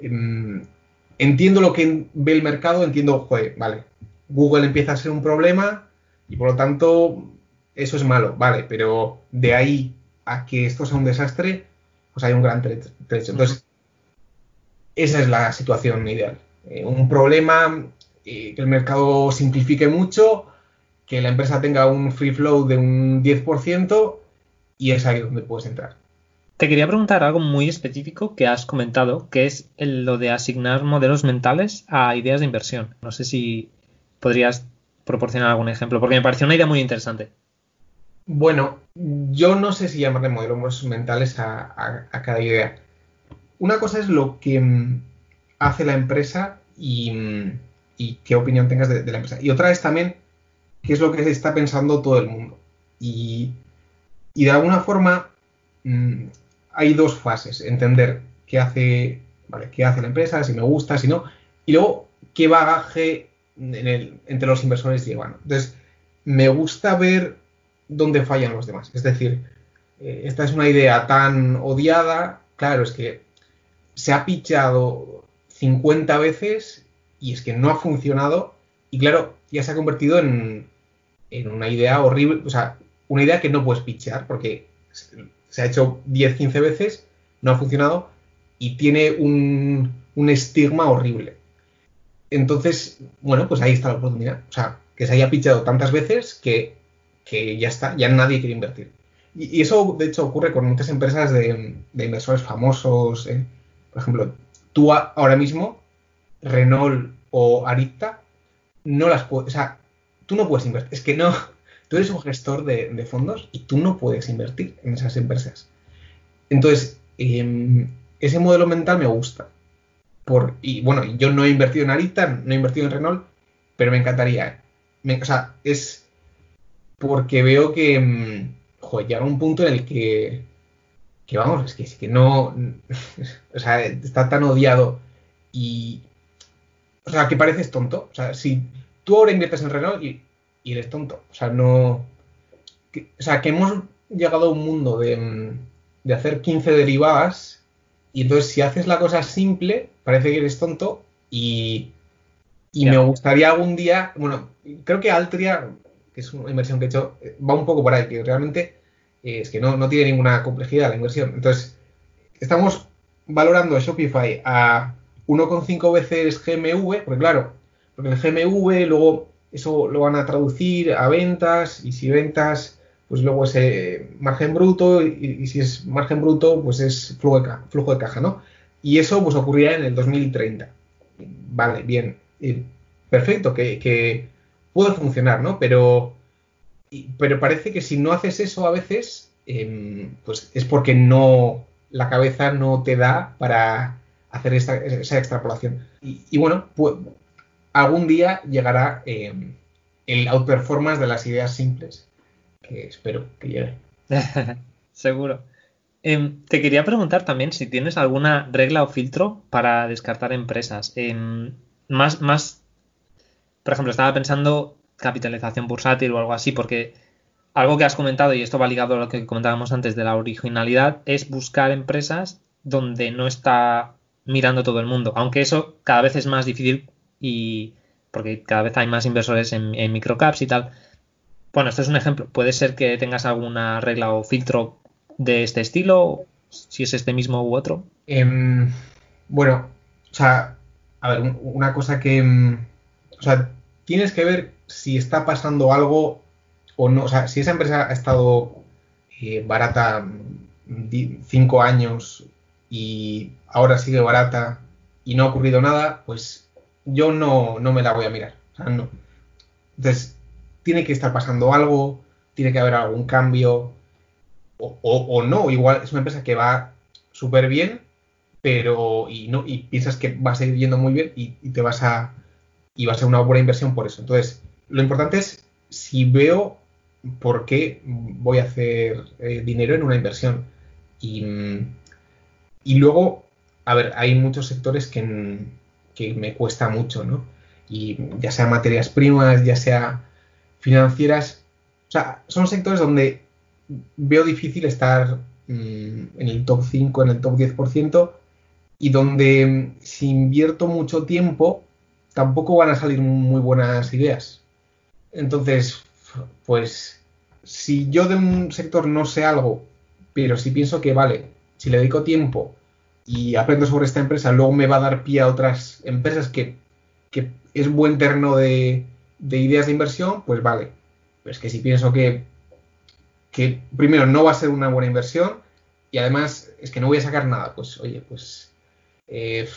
B: em, entiendo lo que ve el mercado, entiendo, joder, vale, Google empieza a ser un problema y por lo tanto eso es malo, vale, pero de ahí a que esto sea un desastre, pues hay un gran trecho. Entonces, esa es la situación ideal. Eh, un problema, eh, que el mercado simplifique mucho, que la empresa tenga un free flow de un 10% y es ahí donde puedes entrar.
A: Te quería preguntar algo muy específico que has comentado, que es lo de asignar modelos mentales a ideas de inversión. No sé si podrías proporcionar algún ejemplo, porque me pareció una idea muy interesante.
B: Bueno, yo no sé si llamarle modelos mentales a, cada idea. Una cosa es lo que mm, hace la empresa mm, y, qué opinión tengas de, la empresa. Y otra es también qué es lo que está pensando todo el mundo. Y, de alguna forma mm, hay dos fases. Entender qué hace, vale, qué hace la empresa, si me gusta, si no. Y luego qué bagaje entre los inversores llevan. Entonces, me gusta ver dónde fallan los demás. Es decir, eh, esta es una idea tan odiada, claro, es que se ha pichado 50 veces y es que no ha funcionado y claro, ya se ha convertido en, una idea horrible, o sea, una idea que no puedes pichear porque se ha hecho 10, 15 veces, no ha funcionado y tiene un, un estigma horrible. Entonces, bueno, pues ahí está la oportunidad. O sea, que se haya pichado tantas veces que, ya está, ya nadie quiere invertir. Y, eso, de hecho, ocurre con muchas empresas de, inversores famosos. ¿eh? Por ejemplo, tú ahora mismo, Renault o Arita, no las puedes, o sea, tú no puedes invertir. Es que no, tú eres un gestor de, fondos y tú no puedes invertir en esas empresas. Entonces, em, ese modelo mental me gusta y bueno, yo no he invertido en Arita, no he invertido en Renault, pero me encantaría. o sea, es porque veo que, mm, joder, llega un punto en el que, que vamos, es que, es que no, o sea, está tan odiado y, o sea, que pareces tonto. O sea, si tú ahora inviertes en Renault y, eres tonto, o sea, no, o sea, que hemos llegado a un mundo de, de hacer 15 derivadas y entonces, si haces la cosa simple, parece que eres tonto y, me gustaría algún día, bueno, creo que Altria, que es una inversión que he hecho, eh, va un poco por ahí, que realmente eh, es que no, no tiene ninguna complejidad la inversión. Entonces, estamos valorando Shopify a 1,5 veces GMV, porque claro, porque el GMV luego eso lo van a traducir a ventas y si ventas pues luego ese margen bruto y, si es margen bruto, pues es flujo de, flujo de caja, ¿no? Y eso pues ocurría en el 2030. Vale, bien, perfecto, que, puede funcionar, ¿no? Pero, pero parece que si no haces eso a veces, em, pues es porque no, la cabeza no te da para hacer esa extrapolación. Y, bueno, pues algún día llegará em, el outperformance de las ideas simples que espero que llegue.
A: Seguro. Em, te quería preguntar también si tienes alguna regla o filtro para descartar empresas. Em, más, más, por ejemplo, estaba pensando capitalización bursátil o algo así, porque algo que has comentado, y esto va ligado a lo que comentábamos antes de la originalidad, es buscar empresas donde no está mirando todo el mundo. Aunque eso cada vez es más difícil y porque cada vez hay más inversores en microcaps y tal. Bueno, esto es un ejemplo. Puede ser que tengas alguna regla o filtro de este estilo, si es este mismo u otro.
B: Em, bueno, o sea, a ver, una cosa que. Em, o sea, tienes que ver si está pasando algo o no. O sea, si esa empresa ha estado eh, barata cinco años y ahora sigue barata y no ha ocurrido nada, pues yo no, no me la voy a mirar. No. Entonces, tiene que estar pasando algo, tiene que haber algún cambio, o, o, no, igual es una empresa que va súper bien, pero y no y piensas que va a seguir yendo muy bien y, te vas a y va a ser una buena inversión por eso. Entonces, lo importante es si veo por qué voy a hacer eh, dinero en una inversión. Y, y, luego, a ver, hay muchos sectores que, que, me cuesta mucho, ¿no? Y ya sea materias primas, ya sea financieras, o sea, son sectores donde veo difícil estar mmm, en el top 5, en el top 10%, y donde si invierto mucho tiempo, tampoco van a salir muy buenas ideas. Entonces, pues si yo de un sector no sé algo, pero si pienso que vale, si le dedico tiempo y aprendo sobre esta empresa, luego me va a dar pie a otras empresas que, que es buen terreno de, de, ideas de inversión, pues vale. Pues que si pienso que, que primero no va a ser una buena inversión y además es que no voy a sacar nada, pues oye, pues eh,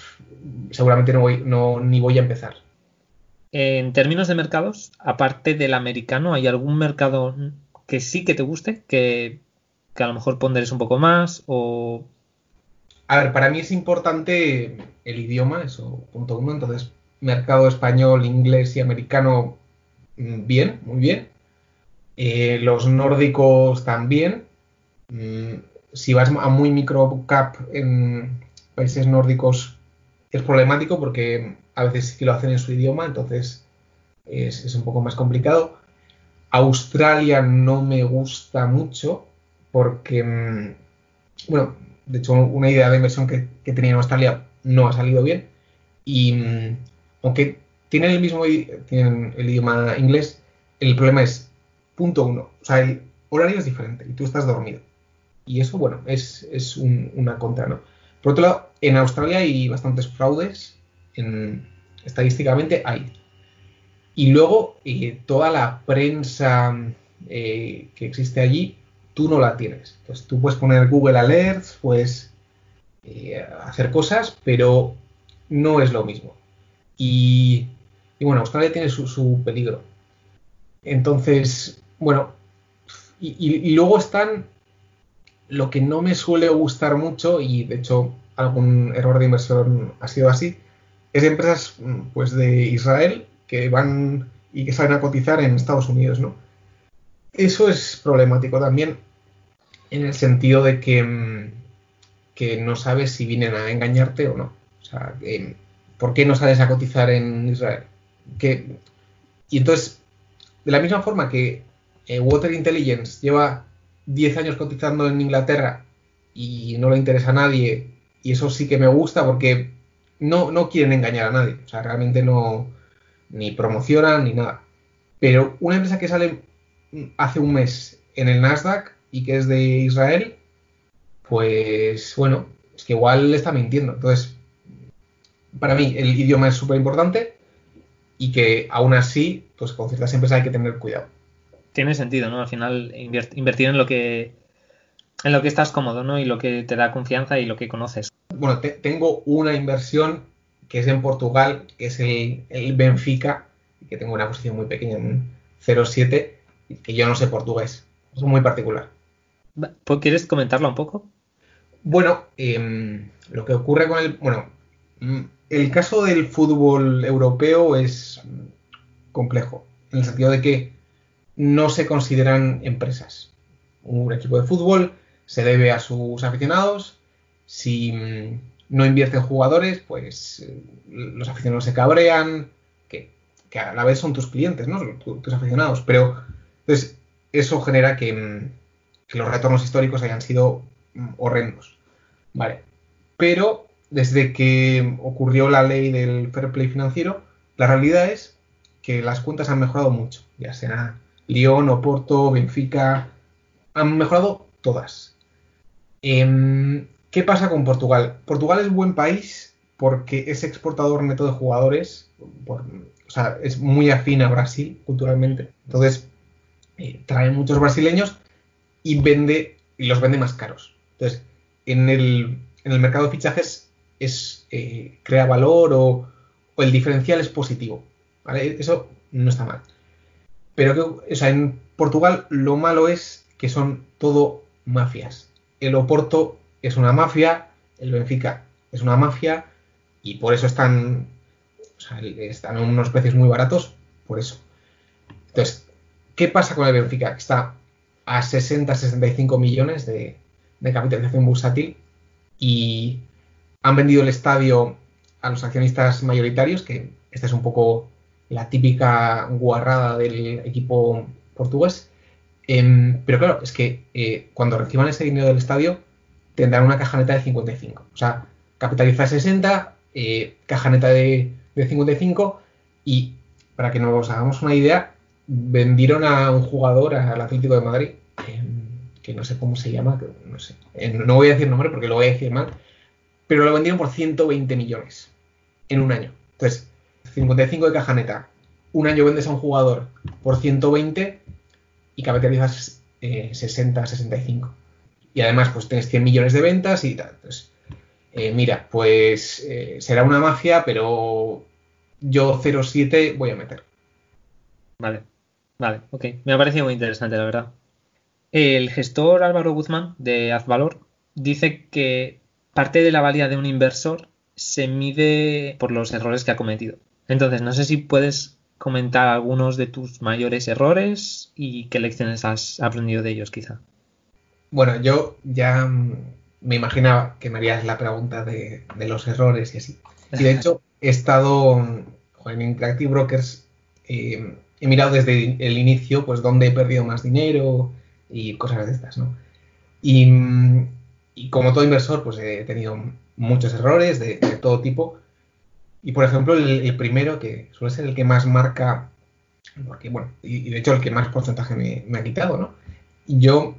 B: seguramente no voy, no, ni voy a empezar.
A: En términos de mercados, aparte del americano, ¿hay algún mercado que sí que te guste? Que, que a lo mejor ponderes un poco más o...
B: A ver, para mí es importante el idioma, eso, punto uno. Entonces, mercado español, inglés y americano, mm, bien, muy bien. Eh, los nórdicos también. Mm, si vas a muy micro cap en países nórdicos es problemático porque a veces sí que lo hacen en su idioma, entonces es, un poco más complicado. Australia no me gusta mucho porque, mm, bueno, de hecho una idea de inversión que, tenía en Australia no ha salido bien y mm, aunque tienen el mismo tienen el idioma inglés, el problema es punto uno, o sea, el horario es diferente y tú estás dormido. Y eso, bueno, es, es un, una contra, ¿no? Por otro lado, en Australia hay bastantes fraudes, en, estadísticamente hay. Y luego eh, toda la prensa eh, que existe allí, tú no la tienes. Entonces tú puedes poner Google Alerts, puedes eh, hacer cosas, pero no es lo mismo. Y, bueno, Australia tiene su, su, peligro. Entonces, bueno, y, luego están lo que no me suele gustar mucho, y de hecho algún error de inversión ha sido así, es empresas pues de Israel que van y que salen a cotizar en Estados Unidos, ¿no? Eso es problemático también en el sentido de que, que no sabes si vienen a engañarte o no. O sea, ¿por qué no sales a cotizar en Israel? Que, y entonces, de la misma forma que eh, Water Intelligence lleva 10 años cotizando en Inglaterra y no le interesa a nadie, y eso sí que me gusta porque no, no quieren engañar a nadie, o sea, realmente no ni promocionan ni nada. Pero una empresa que sale hace un mes en el Nasdaq y que es de Israel, pues bueno, es que igual le está mintiendo. Entonces, para mí el idioma es súper importante y que aún así, pues con ciertas empresas hay que tener cuidado
A: tiene sentido, ¿no? Al final invertir en lo que en lo que estás cómodo, ¿no? Y lo que te da confianza y lo que conoces.
B: Bueno, te, tengo una inversión que es en Portugal, que es el, el Benfica, que tengo una posición muy pequeña en 0,7, que yo no sé portugués. Es muy particular.
A: ¿Quieres comentarlo un poco?
B: Bueno, eh, lo que ocurre con el. Bueno, mm, el caso del fútbol europeo es complejo, en el sentido de que no se consideran empresas. Un equipo de fútbol se debe a sus aficionados. Si mm, no invierten jugadores, pues eh, los aficionados se cabrean, que, que, a la vez son tus clientes, ¿no? tus aficionados. Pero entonces, eso genera que, mm, que los retornos históricos hayan sido mm, horrendos. Vale. Pero desde que ocurrió la ley del fair play financiero, la realidad es que las cuentas han mejorado mucho, ya sea Lyon, Oporto, Benfica, han mejorado todas. Eh, ¿Qué pasa con Portugal? Portugal es buen país porque es exportador neto de jugadores, o sea, es muy afín a Brasil culturalmente. Entonces, eh, trae muchos brasileños y vende y los vende más caros. Entonces, en el, mercado de fichajes es eh, crea valor o, el diferencial es positivo. Eso no está mal. Pero que, en Portugal lo malo es que son todo mafias. El Oporto es una mafia, el Benfica es una mafia y por eso están, están en unos precios muy baratos, por eso. Entonces, ¿qué pasa con el Benfica? Está a 60-65 millones de, de capitalización bursátil y han vendido el estadio a los accionistas mayoritarios, que esta es un poco la típica guarrada del equipo portugués. Em, pero claro, es que eh, cuando reciban ese dinero del estadio tendrán una caja neta de 55. O sea, capitaliza 60, eh, caja neta de, 55 y para que nos hagamos una idea, vendieron a un jugador al Atlético de Madrid, em, que no sé cómo se llama, no sé, eh, no voy a decir nombre porque lo voy a decir mal, pero lo vendieron por 120 millones en un año. Entonces, 55 de caja neta, un año vendes a un jugador por 120 y capitalizas 60, eh, 65. Y además, pues tienes 100 millones de ventas y tal. Entonces, eh, mira, pues eh, será una mafia, pero yo 0,7 voy a meter.
A: Vale, vale, ok. Me ha parecido muy interesante, la verdad. El gestor Álvaro Guzmán de Azvalor dice que parte de la valía de un inversor se mide por los errores que ha cometido. Entonces, no sé si puedes comentar algunos de tus mayores errores y qué lecciones has aprendido de ellos, quizá.
B: Bueno, yo ya me imaginaba que me harías la pregunta de, los errores y así. Y de hecho, he estado en Interactive Brokers, eh, he mirado desde el inicio, pues, dónde he perdido más dinero y cosas de estas, ¿no? Y, mm, como todo inversor, pues he tenido muchos errores de todo tipo y por ejemplo, el, primero, que suele ser el que más marca, porque bueno, y, de hecho el que más porcentaje me, ha quitado, ¿no? Yo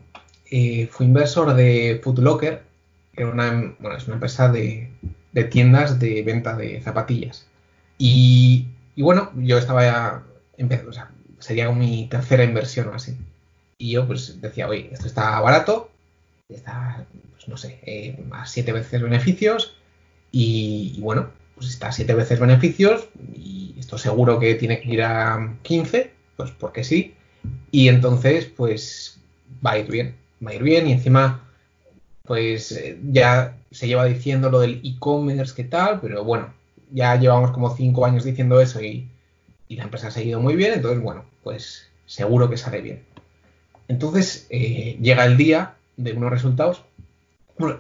B: eh, fui inversor de Footlocker, que una, bueno, es una empresa de, tiendas de venta de zapatillas. Y, bueno, yo estaba ya, o sea, sería mi tercera inversión o así. Y yo pues decía, oye, esto está barato, está, pues no sé, eh, a siete veces beneficios y bueno, pues está a 7 veces beneficios y esto seguro que tiene que ir a 15, pues porque sí. Y entonces, pues va a ir bien, va a ir bien y encima, pues ya se lleva diciendo lo del e-commerce, qué tal, pero bueno, ya llevamos como 5 años diciendo eso y, la empresa ha seguido muy bien, entonces bueno, pues seguro que sale bien. Entonces eh, llega el día de unos resultados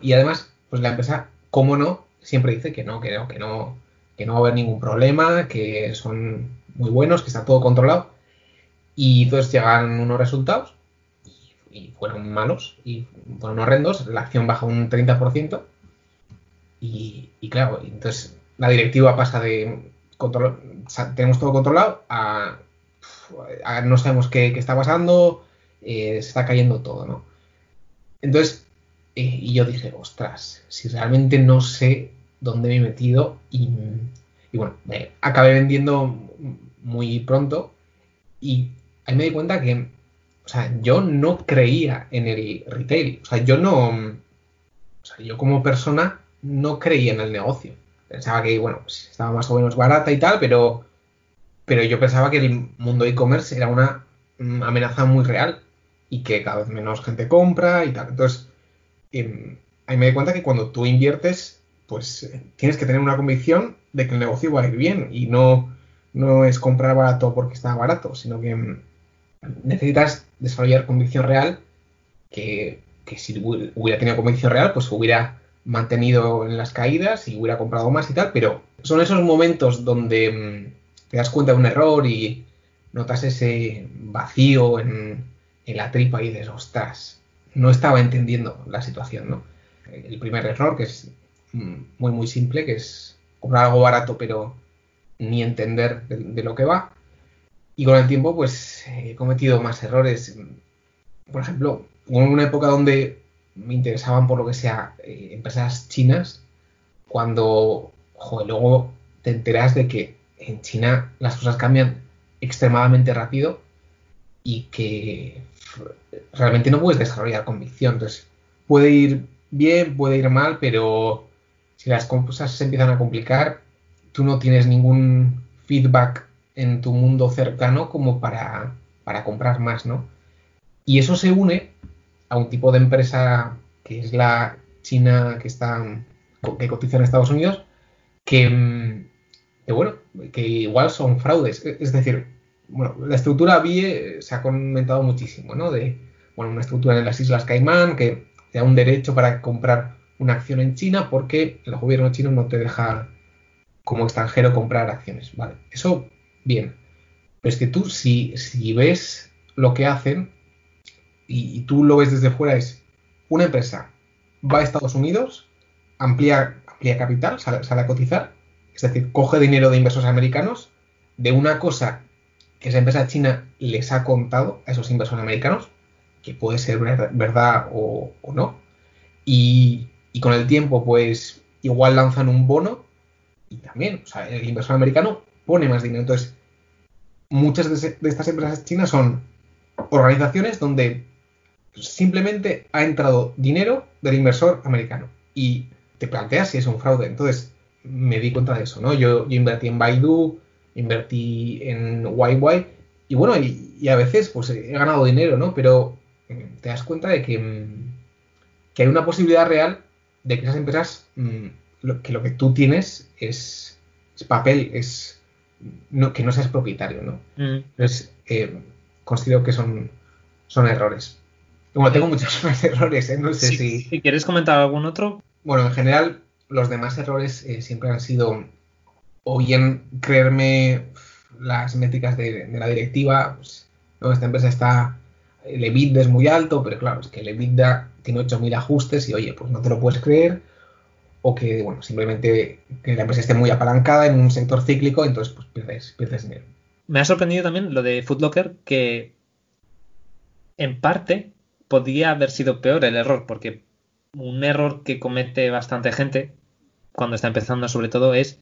B: y además, pues la empresa, cómo no, siempre dice que no, que no, que no, va a haber ningún problema, que son muy buenos, que está todo controlado. Y entonces llegan unos resultados y, fueron malos y fueron horrendos. La acción baja un 30%. Y, y claro, entonces la directiva pasa de tenemos todo controlado no sabemos qué, está pasando, eh, se está cayendo todo, ¿no? Entonces, eh, y yo dije, ostras, si realmente no sé dónde me he metido y, bueno, acabé vendiendo muy pronto y ahí me di cuenta que, o sea, yo no creía en el retail, o sea, yo no, o sea, yo como persona no creía en el negocio. Pensaba que, bueno, pues estaba más o menos barata y tal, pero, pero yo pensaba que el mundo e-commerce era una amenaza muy real y que cada vez menos gente compra y tal. Entonces, em, ahí me di cuenta que cuando tú inviertes pues eh, tienes que tener una convicción de que el negocio va a ir bien y no, no es comprar barato porque está barato, sino que mm, necesitas desarrollar convicción real que, si hubiera tenido convicción real, pues hubiera mantenido en las caídas y hubiera comprado más y tal, pero son esos momentos donde mm, te das cuenta de un error y notas ese vacío en, en la tripa y dices, ostras, no estaba entendiendo la situación, ¿no? El primer error, que es muy, muy simple, que es comprar algo barato, pero ni entender de, lo que va. Y con el tiempo, pues he cometido más errores. Por ejemplo, hubo una época donde me interesaban, por lo que sea, eh, empresas chinas, cuando luego te enteras de que en China las cosas cambian extremadamente rápido y que realmente no puedes desarrollar convicción. Entonces, puede ir bien, puede ir mal, pero si las cosas se empiezan a complicar, tú no tienes ningún feedback en tu mundo cercano como para, para comprar más, ¿no? Y eso se une a un tipo de empresa que es la China que está que cotiza en Estados Unidos, que, bueno, que igual son fraudes. Es decir, bueno, la estructura BIE se ha comentado muchísimo, ¿no? De, bueno, una estructura en las Islas Caimán que te da un derecho para comprar una acción en China porque el gobierno chino no te deja como extranjero comprar acciones. Vale, eso bien. Pero es que tú si, si ves lo que hacen y, tú lo ves desde fuera es una empresa va a Estados Unidos, amplía, amplía capital, sale, sale a cotizar, es decir, coge dinero de inversores americanos de una cosa que esa empresa china les ha contado a esos inversores americanos, que puede ser verdad o, no, y, con el tiempo, pues igual lanzan un bono y también, o sea, el inversor americano pone más dinero. Entonces, muchas de, estas empresas chinas son organizaciones donde simplemente ha entrado dinero del inversor americano y te planteas si es un fraude. Entonces, me di cuenta de eso, ¿no? Yo, yo invertí en Baidu, invertí en YY y bueno, y, a veces pues he ganado dinero, ¿no? Pero eh, te das cuenta de que, mm, que hay una posibilidad real de que esas empresas, mm, que lo que tú tienes es, papel, es que no seas propietario, ¿no? Mm. Entonces, eh, considero que son, son errores. Bueno, tengo muchos más errores, ¿eh? No sé si...
A: Si quieres comentar algún otro.
B: Bueno, en general, los demás errores eh, siempre han sido o bien creerme las métricas de, la directiva, pues, esta empresa está, el EBITDA es muy alto, pero claro, es que el EBITDA tiene 8.000 ajustes y oye, pues no te lo puedes creer, o que, bueno, simplemente que la empresa esté muy apalancada en un sector cíclico, entonces pues pierdes, pierdes dinero.
A: Me ha sorprendido también lo de Footlocker, que en parte podría haber sido peor el error, porque un error que comete bastante gente cuando está empezando sobre todo es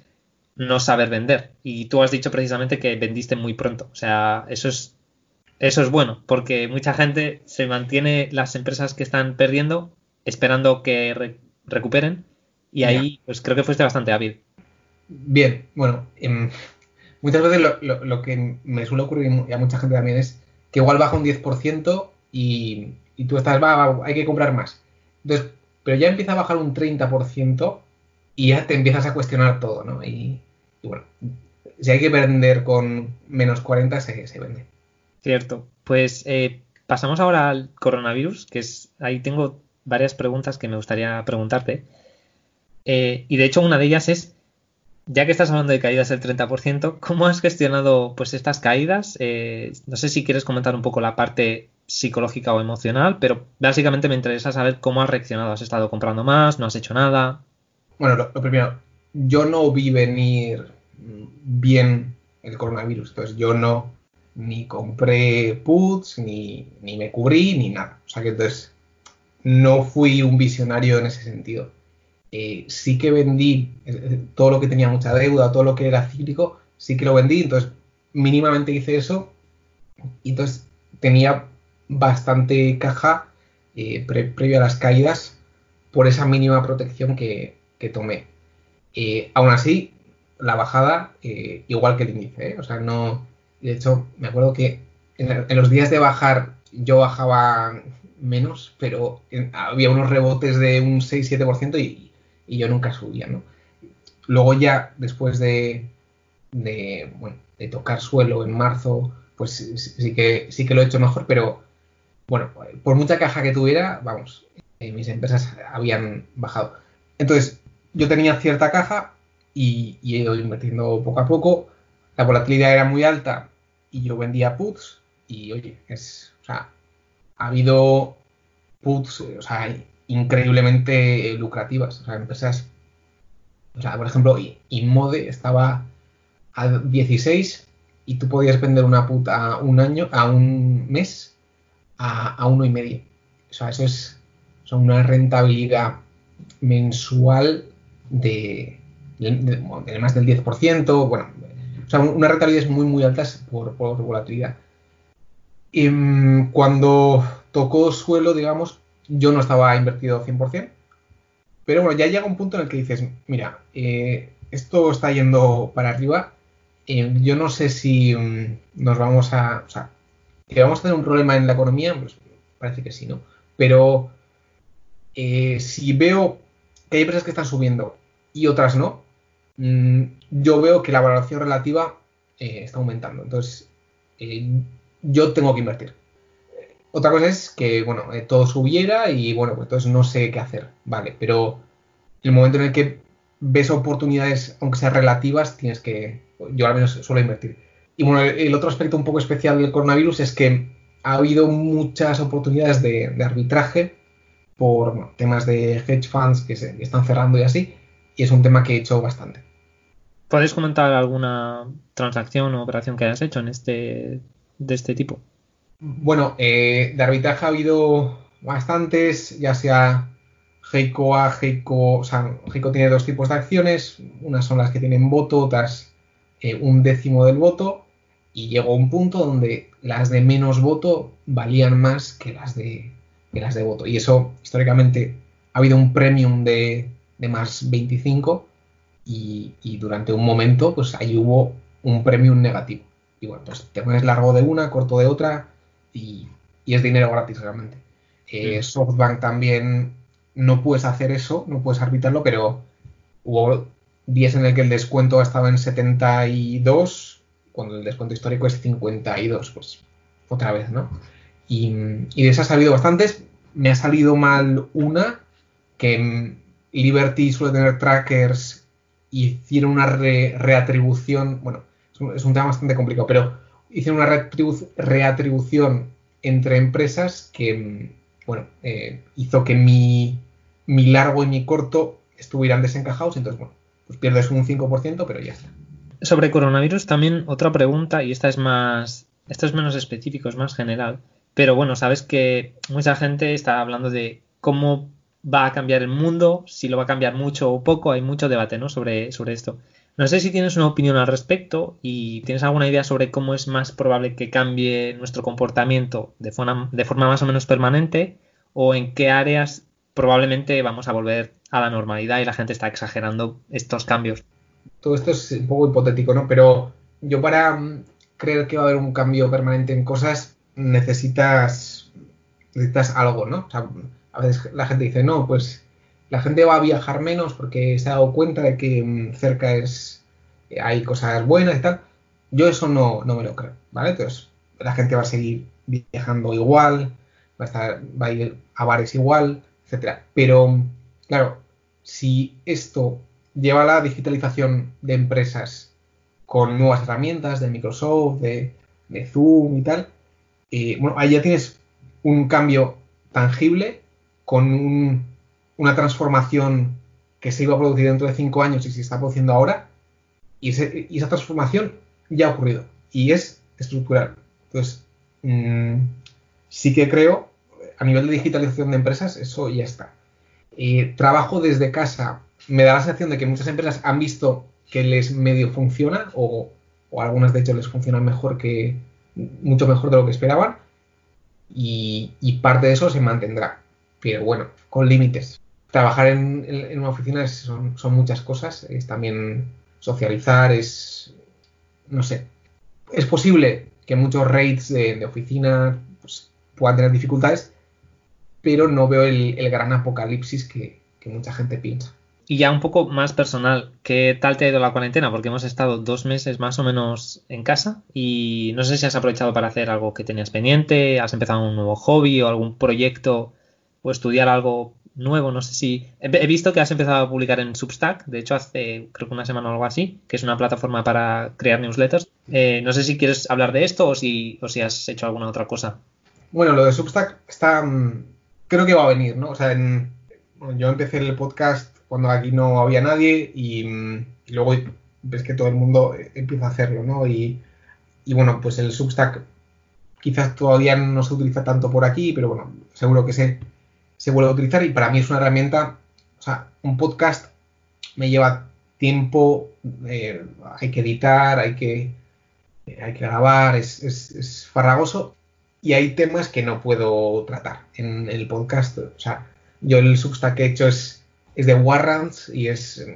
A: no saber vender. Y tú has dicho precisamente que vendiste muy pronto. O sea, eso es, eso es bueno, porque mucha gente se mantiene las empresas que están perdiendo esperando que recuperen. Y ahí, pues creo que fuiste bastante hábil.
B: Bien, bueno, em, muchas veces lo, que me suele ocurrir y a mucha gente también es que igual baja un 10% y, y tú estás, va, hay que comprar más. Entonces, pero ya empieza a bajar un 30% y ya te empiezas a cuestionar todo, ¿no? Y, bueno, si hay que vender con menos 40, se, se vende.
A: Cierto. Pues eh, pasamos ahora al coronavirus, que es ahí tengo varias preguntas que me gustaría preguntarte. Eh, y de hecho, una de ellas es, ya que estás hablando de caídas del 30%, ¿cómo has gestionado pues estas caídas? Eh, no sé si quieres comentar un poco la parte psicológica o emocional, pero básicamente me interesa saber cómo has reaccionado. ¿Has estado comprando más? ¿No has hecho nada?
B: Bueno, lo, primero, yo no vi venir bien el coronavirus, entonces yo no ni compré puts, ni, ni me cubrí, ni nada. O sea que entonces no fui un visionario en ese sentido. Eh, sí que vendí todo lo que tenía mucha deuda, todo lo que era cíclico, sí que lo vendí, entonces mínimamente hice eso. Y entonces tenía bastante caja eh, previo a las caídas por esa mínima protección que, tomé. Eh, aún así, la bajada, eh, igual que el índice, o sea, no. De hecho, me acuerdo que en, los días de bajar yo bajaba menos, pero había unos rebotes de un 6-7% y, y yo nunca subía, ¿no? Luego ya, después de, de, bueno, de tocar suelo en marzo, pues sí que, sí que lo he hecho mejor, pero bueno, por mucha caja que tuviera, vamos, eh, mis empresas habían bajado. Entonces, yo tenía cierta caja y, he ido invirtiendo poco a poco. La volatilidad era muy alta y yo vendía puts y oye, es, o sea, ha habido puts, o sea, increíblemente lucrativas. O sea, empresas, o sea, por ejemplo, Inmode estaba a 16 y tú podías vender una put a un año, a un mes a, uno y medio. O sea, eso es son una rentabilidad mensual de, más del 10%, bueno, o sea, una rentabilidad muy, muy altas por, por volatilidad. Y, mm, cuando tocó suelo, digamos, yo no estaba invertido 100%, Pero bueno, ya llega un punto en el que dices, mira, eh, esto está yendo para arriba. Eh, yo no sé si mm, nos vamos a. O que vamos a tener un problema en la economía, pues parece que sí, ¿no? Pero eh, si veo que hay empresas que están subiendo y otras no, mm, yo veo que la valoración relativa está aumentando. Entonces, yo tengo que invertir. Otra cosa es que, bueno, todo subiera y, bueno, pues entonces no sé qué hacer, ¿vale? Pero el momento en el que ves oportunidades, aunque sean relativas, tienes que, yo al menos suelo invertir. Y bueno, el otro aspecto un poco especial del coronavirus es que ha habido muchas oportunidades de, arbitraje por temas de hedge funds que se están cerrando y así, y es un tema que he hecho bastante.
A: ¿Puedes comentar alguna transacción o operación que hayas hecho en este de este tipo?
B: Bueno, eh, de arbitraje ha habido bastantes, ya sea Heiko A, Heiko, o sea, Heiko tiene dos tipos de acciones, unas son las que tienen voto, otras eh, un décimo del voto, y llegó un punto donde las de menos voto valían más que las de, las de voto. Y eso, históricamente, ha habido un premium de, más 25 y, durante un momento, pues ahí hubo un premium negativo. Y bueno, pues te pones largo de una, corto de otra y, es dinero gratis realmente. Eh, SoftBank también no puedes hacer eso, no puedes arbitrarlo, pero hubo días en el que el descuento estaba en 72, cuando el descuento histórico es 52, pues otra vez, ¿no? Y, de esas ha salido bastantes. Me ha salido mal una, que Liberty suele tener trackers hicieron una reatribución, bueno, es un, tema bastante complicado, pero hicieron una reatribución entre empresas que, bueno, eh, hizo que mi mi largo y mi corto estuvieran desencajados, entonces, bueno, pues pierdes un 5%, pero ya está.
A: Sobre coronavirus también otra pregunta, y esta es más, esto es menos específico, es más general, pero bueno, sabes que mucha gente está hablando de cómo va a cambiar el mundo, si lo va a cambiar mucho o poco, hay mucho debate ¿no? sobre, sobre esto. No sé si tienes una opinión al respecto y tienes alguna idea sobre cómo es más probable que cambie nuestro comportamiento de forma, de forma más o menos permanente o en qué áreas probablemente vamos a volver a la normalidad y la gente está exagerando estos cambios.
B: Todo esto es un poco hipotético, ¿no? Pero yo para mm, creer que va a haber un cambio permanente en cosas necesitas necesitas algo, ¿no? A veces la gente dice, no, pues la gente va a viajar menos porque se ha dado cuenta de que mm, cerca es hay cosas buenas y tal. Yo eso no, no me lo creo, ¿vale? Entonces, la gente va a seguir viajando igual, va a, estar, va a ir a bares igual, pero, claro, si esto lleva la digitalización de empresas con nuevas herramientas de Microsoft, de, Zoom y tal, eh, bueno, ahí ya tienes un cambio tangible con una transformación que se iba a producir dentro de cinco años y se está produciendo ahora, y, esa transformación ya ha ocurrido y es estructural. Entonces, mm, sí que creo a nivel de digitalización de empresas, eso ya está. trabajo desde casa, me da la sensación de que muchas empresas han visto que les medio funciona, o, algunas de hecho les funcionan mejor que, mucho mejor de lo que esperaban, y, parte de eso se mantendrá. Pero bueno, con límites. Trabajar en, una oficina son, muchas cosas, es también socializar, es, no sé, es posible que muchos rates de, oficina pues, puedan tener dificultades, pero no veo el, gran apocalipsis que, mucha gente piensa.
A: Y ya un poco más personal, ¿qué tal te ha ido la cuarentena? Porque hemos estado dos meses más o menos en casa y no sé si has aprovechado para hacer algo que tenías pendiente, has empezado un nuevo hobby o algún proyecto o estudiar algo nuevo, no sé si... He visto que has empezado a publicar en Substack, de hecho hace creo que una semana o algo así, que es una plataforma para crear newsletters. Eh, no sé si quieres hablar de esto o si, o si has hecho alguna otra cosa.
B: Bueno, lo de Substack está, mm, creo que va a venir, ¿no? O sea, yo empecé el podcast cuando aquí no había nadie y, luego ves que todo el mundo empieza a hacerlo, ¿no? Y, bueno, pues el Substack quizás todavía no se utiliza tanto por aquí, pero bueno, seguro que se, se vuelve a utilizar y para mí es una herramienta, o sea, un podcast me lleva tiempo, eh, hay que editar, hay que, hay que grabar, es, es farragoso y hay temas que no puedo tratar en el podcast. O sea, yo el Substack que he hecho es es de warrants y es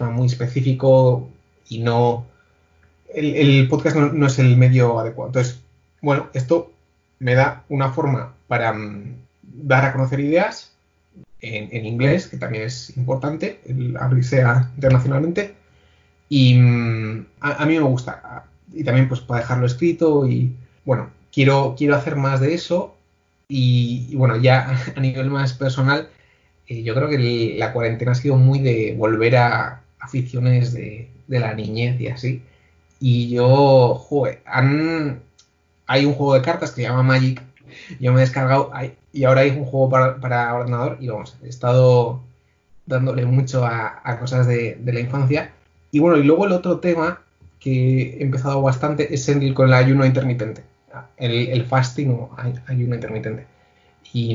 B: muy específico y no... El, podcast no, es el medio adecuado. Entonces, bueno, esto me da una forma para mm, dar a conocer ideas en, inglés, que también es importante, abrirse internacionalmente. Y mm, a, mí me gusta. Y también pues para dejarlo escrito y bueno, quiero, quiero hacer más de eso. Y, bueno, ya a nivel más personal, eh, yo creo que la cuarentena ha sido muy de volver a aficiones de, la niñez y así. Y yo, joder, hay un juego de cartas que se llama Magic. Yo me he descargado y ahora hay un juego para, ordenador y vamos, he estado dándole mucho a, cosas de, la infancia. Y bueno, y luego el otro tema que he empezado bastante es el con el ayuno intermitente, el, fasting o ayuno intermitente. Y,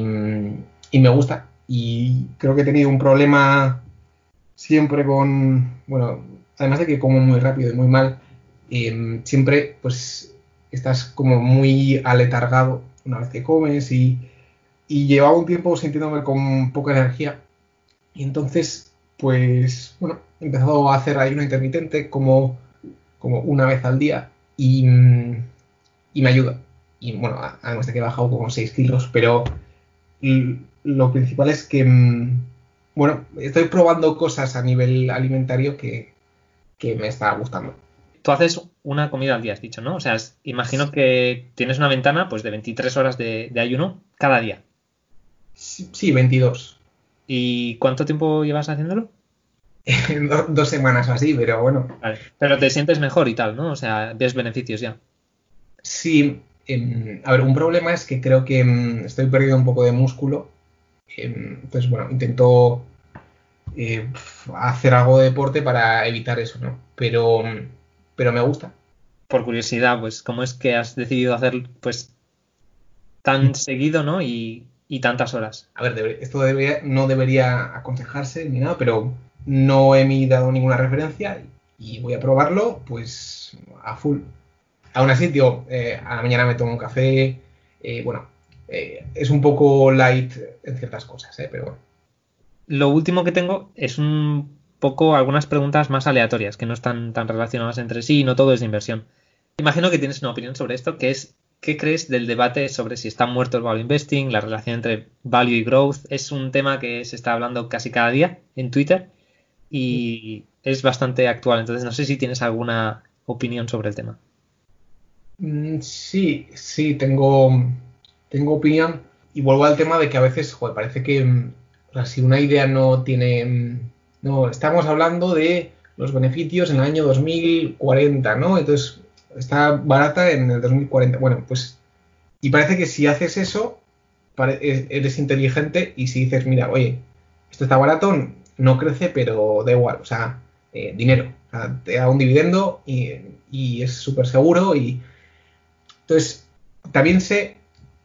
B: y me gusta, y creo que he tenido un problema siempre con, bueno, además de que como muy rápido y muy mal, em, siempre pues estás como muy aletargado una vez que comes y, y llevaba un tiempo sintiéndome con poca energía. Y entonces, pues, bueno, he empezado a hacer ayuno intermitente como, como una vez al día y, y me ayuda. Y bueno, además de que he bajado como 6 kilos, pero lo principal es que, mm, bueno, estoy probando cosas a nivel alimentario que, me está gustando.
A: Tú haces una comida al día, has dicho, ¿no? O sea, imagino que tienes una ventana pues de 23 horas de, ayuno cada día.
B: Sí, 22.
A: ¿Y cuánto tiempo llevas haciéndolo?
B: dos semanas o así, pero bueno.
A: Pero te sientes mejor y tal, ¿no? O sea, ves beneficios ya.
B: Sí, em, a ver, un problema es que creo que em, estoy perdiendo un poco de músculo entonces, bueno, intento eh, hacer algo de deporte para evitar eso, ¿no? Pero, pero me gusta.
A: Por curiosidad, pues, ¿cómo es que has decidido hacer, pues, tan mm. seguido, ¿no? Y, tantas horas.
B: A ver, esto no debería aconsejarse ni nada, pero no he dado ninguna referencia y voy a probarlo, pues, a full. Aún así, digo, eh, a la mañana me tomo un café, eh, bueno, eh, es un poco light en ciertas cosas, ¿eh? pero
A: Lo último que tengo es un poco algunas preguntas más aleatorias, que no están tan relacionadas entre sí y no todo es de inversión. Imagino que tienes una opinión sobre esto, que es ¿qué crees del debate sobre si está muerto el value investing, la relación entre value y growth? Es un tema que se está hablando casi cada día en Twitter y es bastante actual, entonces no sé si tienes alguna opinión sobre el tema.
B: Mm, sí, sí, tengo, tengo opinión y vuelvo al tema de que a veces, parece que mm, si una idea no tiene... Mm, no, estamos hablando de los beneficios en el año 2040, ¿no? Entonces, está barata en el 2040. Bueno, pues... Y parece que si haces eso, eres inteligente y si dices, mira, oye, esto está barato, no crece, pero da igual, o sea, eh, dinero. O sea, te da un dividendo y, y es súper seguro y... Entonces, también sé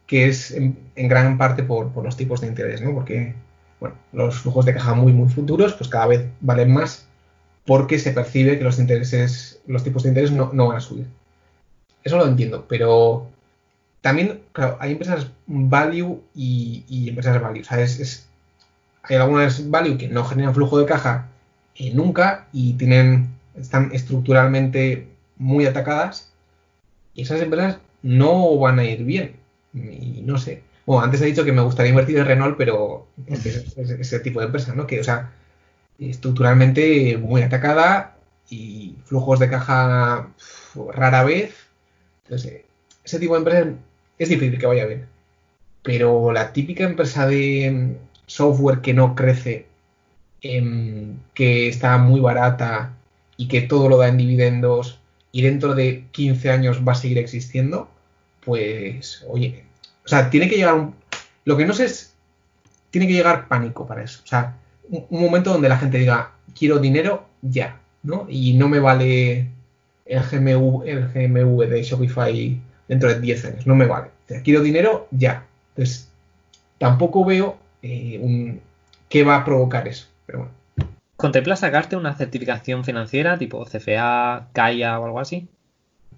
B: que es en, gran parte por, los tipos de interés, ¿no? Porque, bueno, los flujos de caja muy, muy futuros, pues cada vez valen más porque se percibe que los intereses, los tipos de interés no, van a subir. Eso lo entiendo, pero también, claro, hay empresas value y, empresas value. Es, hay algunas value que no generan flujo de caja eh, nunca y tienen, están estructuralmente muy atacadas y esas empresas no van a ir bien y no sé. Bueno, antes he dicho que me gustaría invertir en Renault, pero es, ese tipo de empresa, ¿no? Que, o sea, estructuralmente muy atacada y flujos de caja rara vez. Entonces, ese tipo de empresa es difícil que vaya bien. Pero la típica empresa de software que no crece, em, que está muy barata y que todo lo da en dividendos y dentro de 15 años va a seguir existiendo, pues, oye, o sea, tiene que llegar un... Lo que no sé es, tiene que llegar pánico para eso. O sea, un, momento donde la gente diga, quiero dinero ya, ¿no? Y no me vale el GMV, el GMV de Shopify dentro de 10 años, no me vale. O sea, quiero dinero ya. Entonces, tampoco veo eh, un, qué va a provocar eso. Pero bueno.
A: ¿Contemplas sacarte una certificación financiera tipo CFA, CAIA o algo así?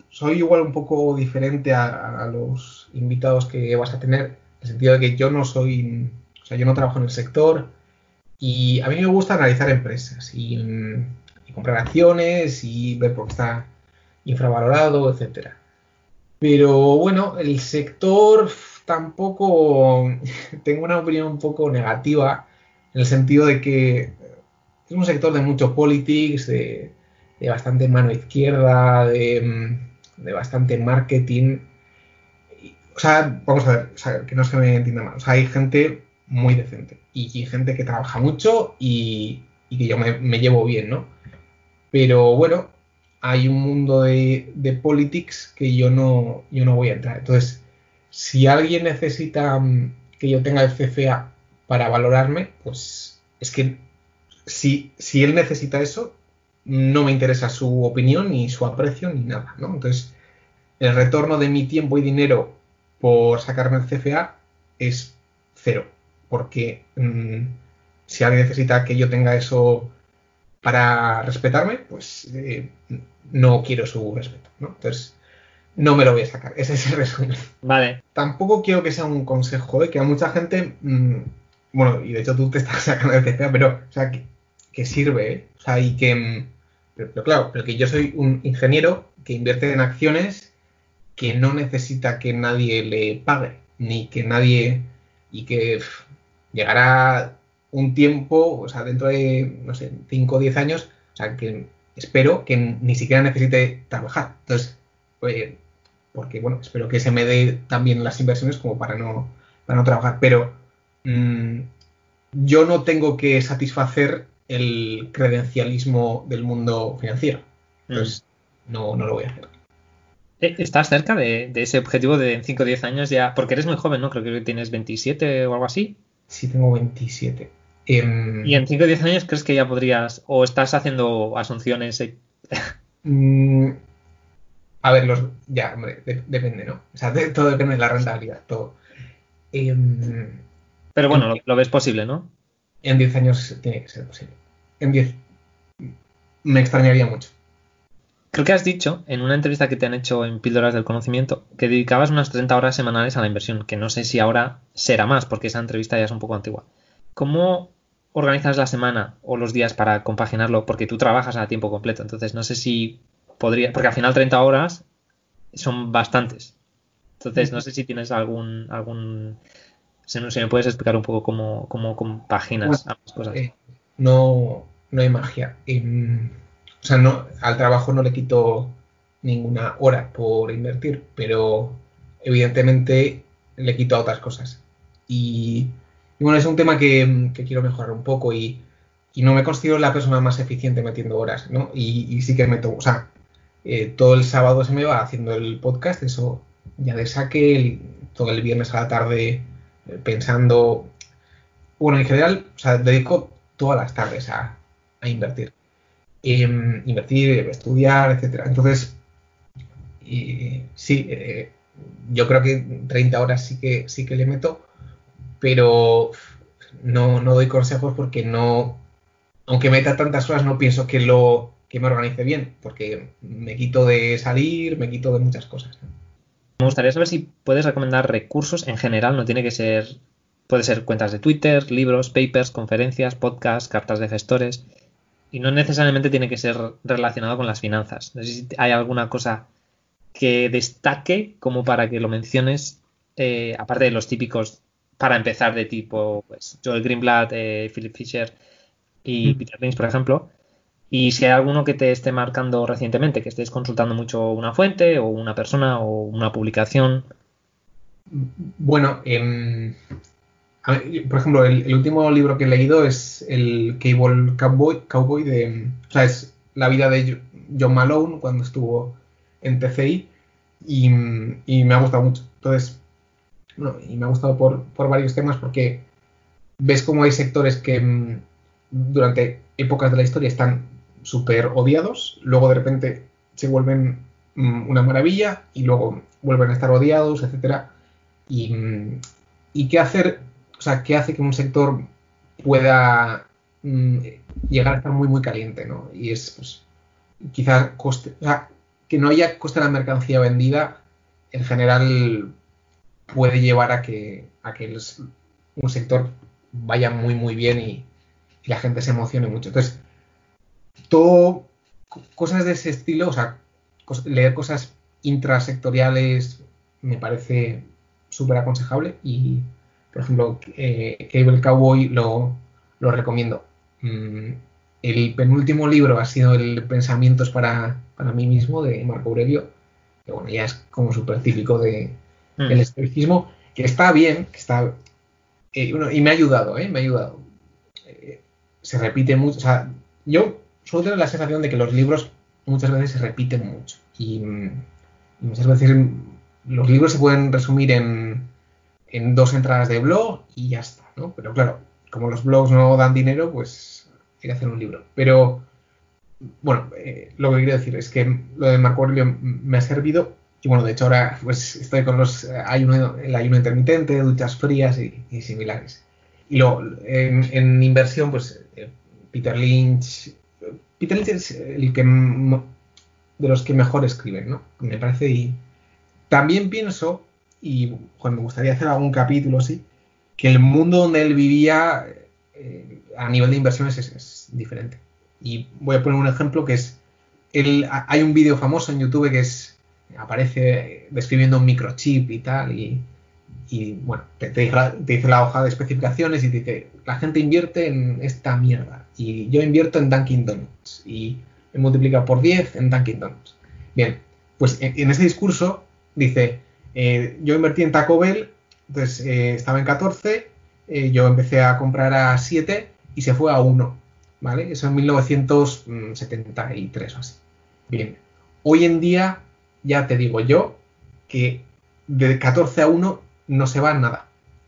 B: soy igual un poco diferente a, los invitados que vas a tener, en el sentido de que yo no soy, o sea, yo no trabajo en el sector Y a mí me gusta analizar empresas y, y comprar acciones y ver por qué está infravalorado, etcétera. Pero bueno, el sector tampoco tengo una opinión un poco negativa en el sentido de que es un sector de mucho politics, de, bastante mano izquierda, de, bastante marketing. O sea, vamos a ver, que no se me entienda mal. O sea, hay gente muy decente y, gente que trabaja mucho y, que yo me, llevo bien, ¿no? Pero bueno, hay un mundo de, de, politics que yo no, yo no voy a entrar. Entonces, si alguien necesita mm, que yo tenga el CFA para valorarme, pues es que si, si él necesita eso, no me interesa su opinión, ni su aprecio, ni nada, ¿no? Entonces, el retorno de mi tiempo y dinero por sacarme el CFA es cero, porque mm, si alguien necesita que yo tenga eso para respetarme, pues eh, no quiero su respeto, ¿no? Entonces, no me lo voy a sacar. Ese es el resumen.
A: Vale.
B: Tampoco quiero que sea un consejo, ¿eh? que a mucha gente, mm, bueno, y de hecho tú te estás sacando el CFA, pero, o sea, que, sirve, ¿eh? O sea, y que, mm, pero, claro, pero que yo soy un ingeniero que invierte en acciones que no necesita que nadie le pague, ni que nadie, y que llegará un tiempo, o sea, dentro de, no sé, 5 o 10 años, o sea, que espero que ni siquiera necesite trabajar. Entonces, pues, porque bueno, espero que se me dé también las inversiones como para no, para no trabajar. Pero mm, yo no tengo que satisfacer el credencialismo del mundo financiero. Entonces, mm. no, no lo voy a hacer.
A: Eh, ¿Estás cerca de, ese objetivo de 5 o 10 años ya? Porque eres muy joven, ¿no? Creo que tienes 27 o algo así.
B: Sí, tengo 27.
A: Em, ¿Y en 5 o 10 años crees que ya podrías, o estás haciendo asunciones?
B: Mm, a ver, los. Ya, hombre, depende, ¿no? O sea, todo depende de la rentabilidad, todo. Em,
A: Pero bueno, lo, ves posible, ¿no?
B: En 10 años tiene que ser posible. En 10. Me extrañaría mucho.
A: Creo que has dicho en una entrevista que te han hecho en Píldoras del Conocimiento que dedicabas unas 30 horas semanales a la inversión, que no sé si ahora será más, porque esa entrevista ya es un poco antigua. ¿Cómo organizas la semana o los días para compaginarlo? Porque tú trabajas a tiempo completo, entonces no sé si podría, porque al final 30 horas son bastantes. Entonces, no sé si tienes algún, algún, si, me puedes explicar un poco cómo, cómo compaginas ambas cosas.
B: Eh, no, no hay magia. O sea, no, al trabajo no le quito ninguna hora por invertir, pero evidentemente le quito a otras cosas. Y, bueno, es un tema que, quiero mejorar un poco y, no me considero la persona más eficiente metiendo horas, ¿no? Y, sí que meto, o sea, eh, todo el sábado se me va haciendo el podcast, eso ya de saque, todo el viernes a la tarde eh, pensando. Bueno, en general, o sea, dedico todas las tardes a, invertir. Em, invertir, estudiar, etcétera. Entonces, sí, eh, yo creo que 30 horas sí que sí que le meto, pero no, no doy consejos porque no, aunque meta tantas horas, no pienso que lo que me organice bien, porque me quito de salir, me quito de muchas cosas.
A: Me gustaría saber si puedes recomendar recursos en general, no tiene que ser, puede ser cuentas de Twitter, libros, papers, conferencias, podcasts, cartas de gestores, y no necesariamente tiene que ser relacionado con las finanzas. No sé si hay alguna cosa que destaque como para que lo menciones, eh, aparte de los típicos para empezar de tipo pues, Joel Greenblatt, eh, Philip Fisher y mm. Peter Lynch, por ejemplo, y si hay alguno que te esté marcando recientemente, que estés consultando mucho una fuente o una persona o una publicación.
B: Bueno, por ejemplo, el, último libro que he leído es el Cable Cowboy, Cowboy de, o sea, es la vida de John Malone cuando estuvo en TCI y, me ha gustado mucho. Entonces, y me ha gustado por, varios temas porque ves cómo hay sectores que em, durante épocas de la historia están súper odiados, luego de repente se vuelven mm, una maravilla y luego vuelven a estar odiados. Y, mm, y, qué hacer, o sea, qué hace que un sector pueda mm, llegar a estar muy muy caliente, ¿no? Y es pues, quizás coste, que no haya coste de la mercancía vendida, en general puede llevar a que, a que un sector vaya muy muy bien y, la gente se emocione mucho. Entonces, todo cosas de ese estilo, o sea, leer cosas intrasectoriales me parece súper aconsejable y, por ejemplo, eh, Cable Cowboy lo, lo recomiendo. Mm, el penúltimo libro ha sido el Pensamientos para, para mí mismo de Marco Aurelio, que bueno, ya es como súper típico de, mm. del estoicismo, que está bien, que está... Eh, y me ha ayudado, ¿eh? Me ha ayudado. Eh, se repite mucho, o sea, yo suelo tener la sensación de que los libros muchas veces se repiten mucho y, muchas veces los libros se pueden resumir en, en dos entradas de blog y ya está, ¿no? Pero claro, como los blogs no dan dinero, pues hay que hacer un libro. Pero, bueno, eh, lo que quiero decir es que lo de Marco Aurelio me ha servido. Y bueno, de hecho ahora pues estoy con los ayuno, el ayuno intermitente, duchas frías y, similares. Y luego, en, inversión, pues eh, Peter Lynch. Peter Lynch es el que de los que mejor escriben, ¿no? Me parece y también pienso, y me gustaría hacer algún capítulo así, que el mundo donde él vivía eh, a nivel de inversiones es, diferente. Y voy a poner un ejemplo que es, el, hay un vídeo famoso en YouTube que es, aparece describiendo un microchip y tal, y, bueno, te, dice la, hoja de especificaciones y te dice, la gente invierte en esta mierda, y yo invierto en Dunkin' Donuts, y me multiplica por 10 en Dunkin' Donuts. Bien, pues en, ese discurso dice, eh, yo invertí en Taco Bell, entonces eh, estaba en 14, eh, yo empecé a comprar a 7 y se fue a 1, ¿vale? Eso en 1973 o así. Bien, hoy en día ya te digo yo que de 14 a 1 no se va nada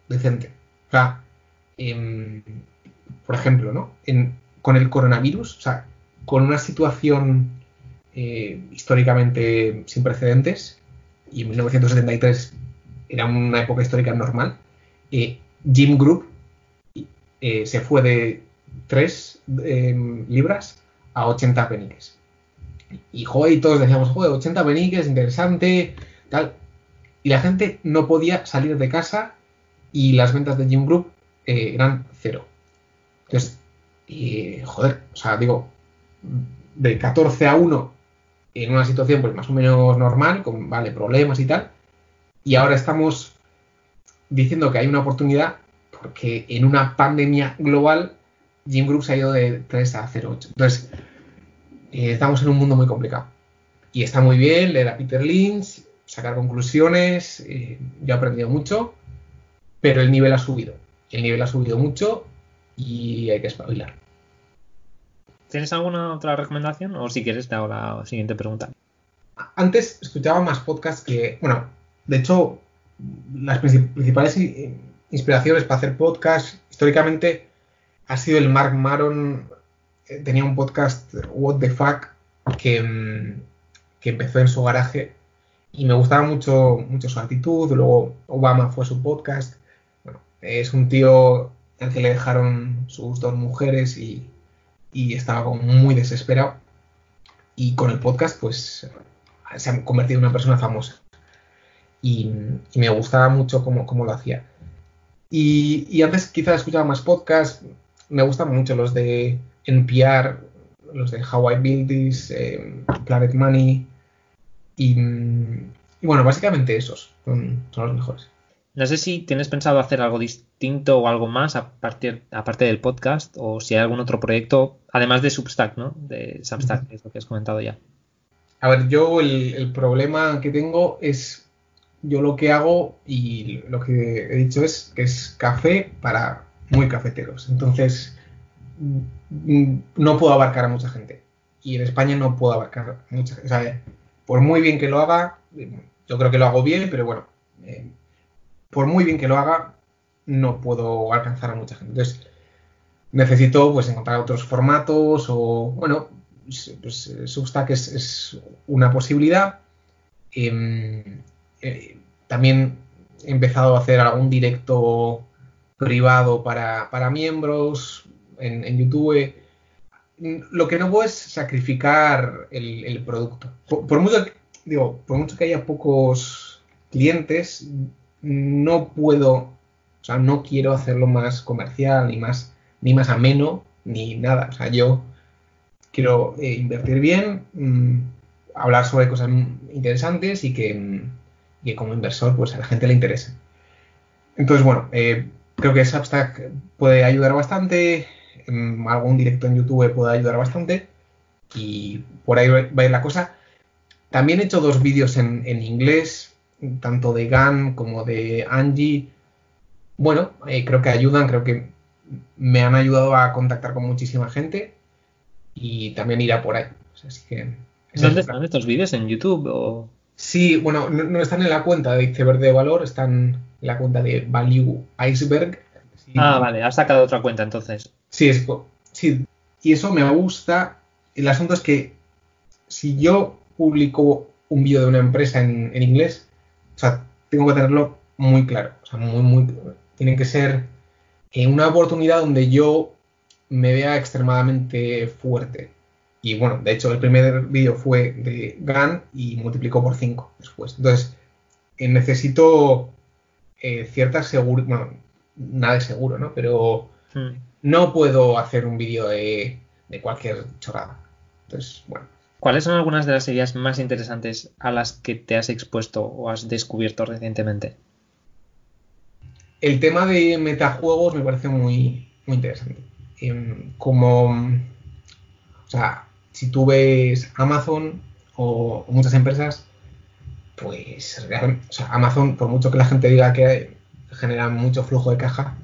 B: decente. O sea, em, por ejemplo, ¿no? con el coronavirus, o sea, con una situación eh, históricamente sin precedentes, y en 1973 era una época histórica normal, eh, Jim Group eh, se fue de 3 em, libras a 80 peniques. Y, joder, todos decíamos, joder, 80 peniques, interesante, tal. Y la gente no podía salir de casa y las ventas de Jim Group eh, eran cero. Entonces, joder, o sea, digo, de 14 a 1 en una situación pues más o menos normal, con vale, problemas y tal, y ahora estamos diciendo que hay una oportunidad porque en una pandemia global Jim se ha ido de 3 a 0,8. Entonces, eh, estamos en un mundo muy complicado. Y está muy bien leer a Peter Lynch, sacar conclusiones, eh, yo he aprendido mucho, pero el nivel ha subido. El nivel ha subido mucho y hay que espabilar.
A: ¿Tienes alguna otra recomendación? O si quieres, te hago la siguiente pregunta.
B: Antes escuchaba más podcasts que, bueno, de hecho, las principales inspiraciones para hacer podcast, históricamente, ha sido el Mark Maron, eh, tenía un podcast, What the Fuck, que, mm, que empezó en su garaje y me gustaba mucho, mucho su actitud, luego Obama fue su podcast, es un tío al que le dejaron sus dos mujeres y, y estaba muy desesperado y con el podcast pues se ha convertido en una persona famosa y, me gustaba mucho cómo, lo hacía. Y, antes quizás escuchaba más podcasts, me gustan mucho los de NPR, los de How I Build This, eh, Planet Money, y, bueno, básicamente esos son, los mejores.
A: No sé si tienes pensado hacer algo distinto o algo más a partir, aparte del podcast o si hay algún otro proyecto, además de Substack, ¿no? De Substack, que es lo que has comentado ya.
B: A ver, yo el, problema que tengo es yo lo que hago y lo que he dicho es que es café para muy cafeteros. Entonces, mm, no puedo abarcar a mucha gente. Y en España no puedo abarcar a mucha gente. O sea, por muy bien que lo haga, yo creo que lo hago bien, pero bueno, eh, por muy bien que lo haga, no puedo alcanzar a mucha gente. Entonces, necesito pues encontrar otros formatos o, bueno, pues, Substack es, una posibilidad. Em, eh, también he empezado a hacer algún directo privado para, miembros en, YouTube. Lo que no puedo es sacrificar el, producto. Por, mucho, digo, por mucho que haya pocos clientes, no puedo, o sea, no quiero hacerlo más comercial ni más, ni más ameno ni nada. O sea, yo quiero eh, invertir bien, mm, hablar sobre cosas interesantes y que, mm, y como inversor pues a la gente le interese. Entonces, bueno, eh, creo que Substack puede ayudar bastante, algún directo en YouTube puede ayudar bastante y por ahí va a ir la cosa. También he hecho dos vídeos en, inglés, tanto de GAN como de Angie. Bueno, eh, creo que ayudan, creo que me han ayudado a contactar con muchísima gente y también irá por ahí.
A: ¿Dónde están estos vídeos? ¿En YouTube? O...
B: Sí, bueno, no, están en la cuenta de Iceberg de Valor, están en la cuenta de Value Iceberg.
A: Ah, vale, has sacado otra cuenta entonces.
B: Sí, es, sí, y eso me gusta. El asunto es que si yo publico un vídeo de una empresa en, inglés, sea, tengo que tenerlo muy claro. O sea, muy, muy. Tiene que ser en una oportunidad donde yo me vea extremadamente fuerte. Y bueno, de hecho, el primer vídeo fue de GAN y multiplicó por 5 después. Entonces, eh, necesito eh, cierta seguridad, bueno, nada de seguro, ¿no? Pero hmm. no puedo hacer un vídeo de, de cualquier chorrada. Entonces, bueno.
A: ¿Cuáles son algunas de las ideas más interesantes a las que te has expuesto o has descubierto recientemente?
B: El tema de metajuegos me parece muy, muy interesante. Em, como, o sea, si tú ves Amazon o, muchas empresas, pues o sea, Amazon, por mucho que la gente diga que genera mucho flujo de caja,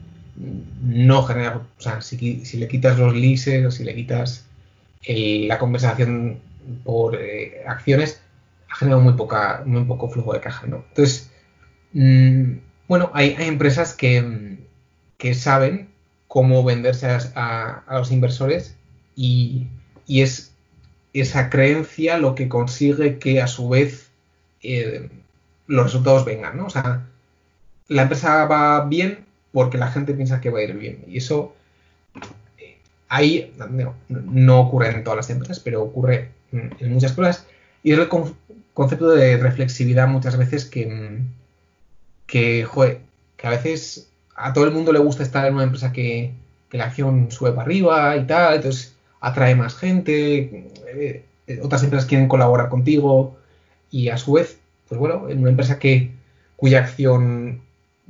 B: no genera, o sea, si, le quitas los leases o si le quitas la conversación por eh, acciones, ha generado muy, poca, muy poco flujo de caja, ¿no? Entonces, mm, bueno, hay, empresas que, que, saben cómo venderse a, los inversores y, es esa creencia lo que consigue que a su vez eh, los resultados vengan, ¿no? O sea, la empresa va bien porque la gente piensa que va a ir bien y eso eh, ahí no, ocurre en todas las empresas, pero ocurre en muchas cosas. Y el concepto de reflexividad muchas veces que, que, joder, que a veces a todo el mundo le gusta estar en una empresa que, la acción sube para arriba y tal, entonces atrae más gente, eh, otras empresas quieren colaborar contigo y a su vez, pues bueno, en una empresa que cuya acción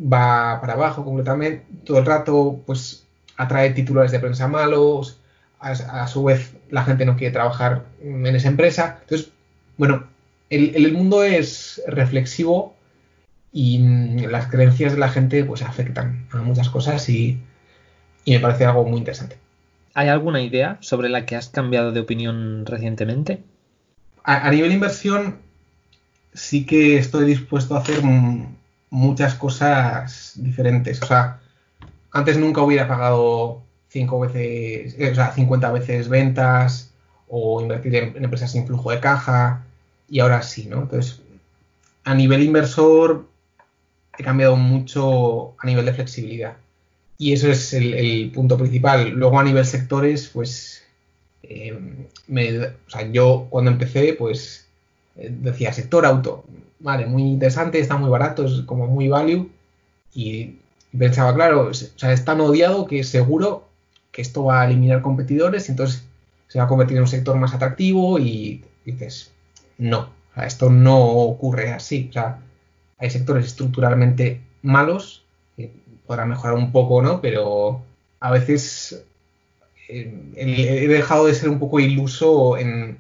B: va para abajo completamente, todo el rato, pues atrae titulares de prensa malos, a, su vez la gente no quiere trabajar en esa empresa. Entonces, bueno, el, el mundo es reflexivo y las creencias de la gente pues afectan a muchas cosas y, me parece algo muy interesante.
A: ¿Hay alguna idea sobre la que has cambiado de opinión recientemente?
B: A, nivel inversión sí que estoy dispuesto a hacer muchas cosas diferentes. O sea, antes nunca hubiera pagado cinco veces, eh, o sea, 50 veces ventas o invertir en, empresas sin flujo de caja y ahora sí, ¿no? Entonces, a nivel inversor he cambiado mucho a nivel de flexibilidad. Y eso es el, punto principal. Luego a nivel sectores, pues, eh, o sea, yo cuando empecé, pues, eh, decía sector auto, vale, muy interesante, está muy barato, es como muy value. Y pensaba, claro, o sea, es tan odiado que seguro que esto va a eliminar competidores, y entonces se va a convertir en un sector más atractivo y dices, no, esto no ocurre así. O sea, hay sectores estructuralmente malos, que podrán mejorar un poco, ¿no? Pero a veces eh, he dejado de ser un poco iluso en,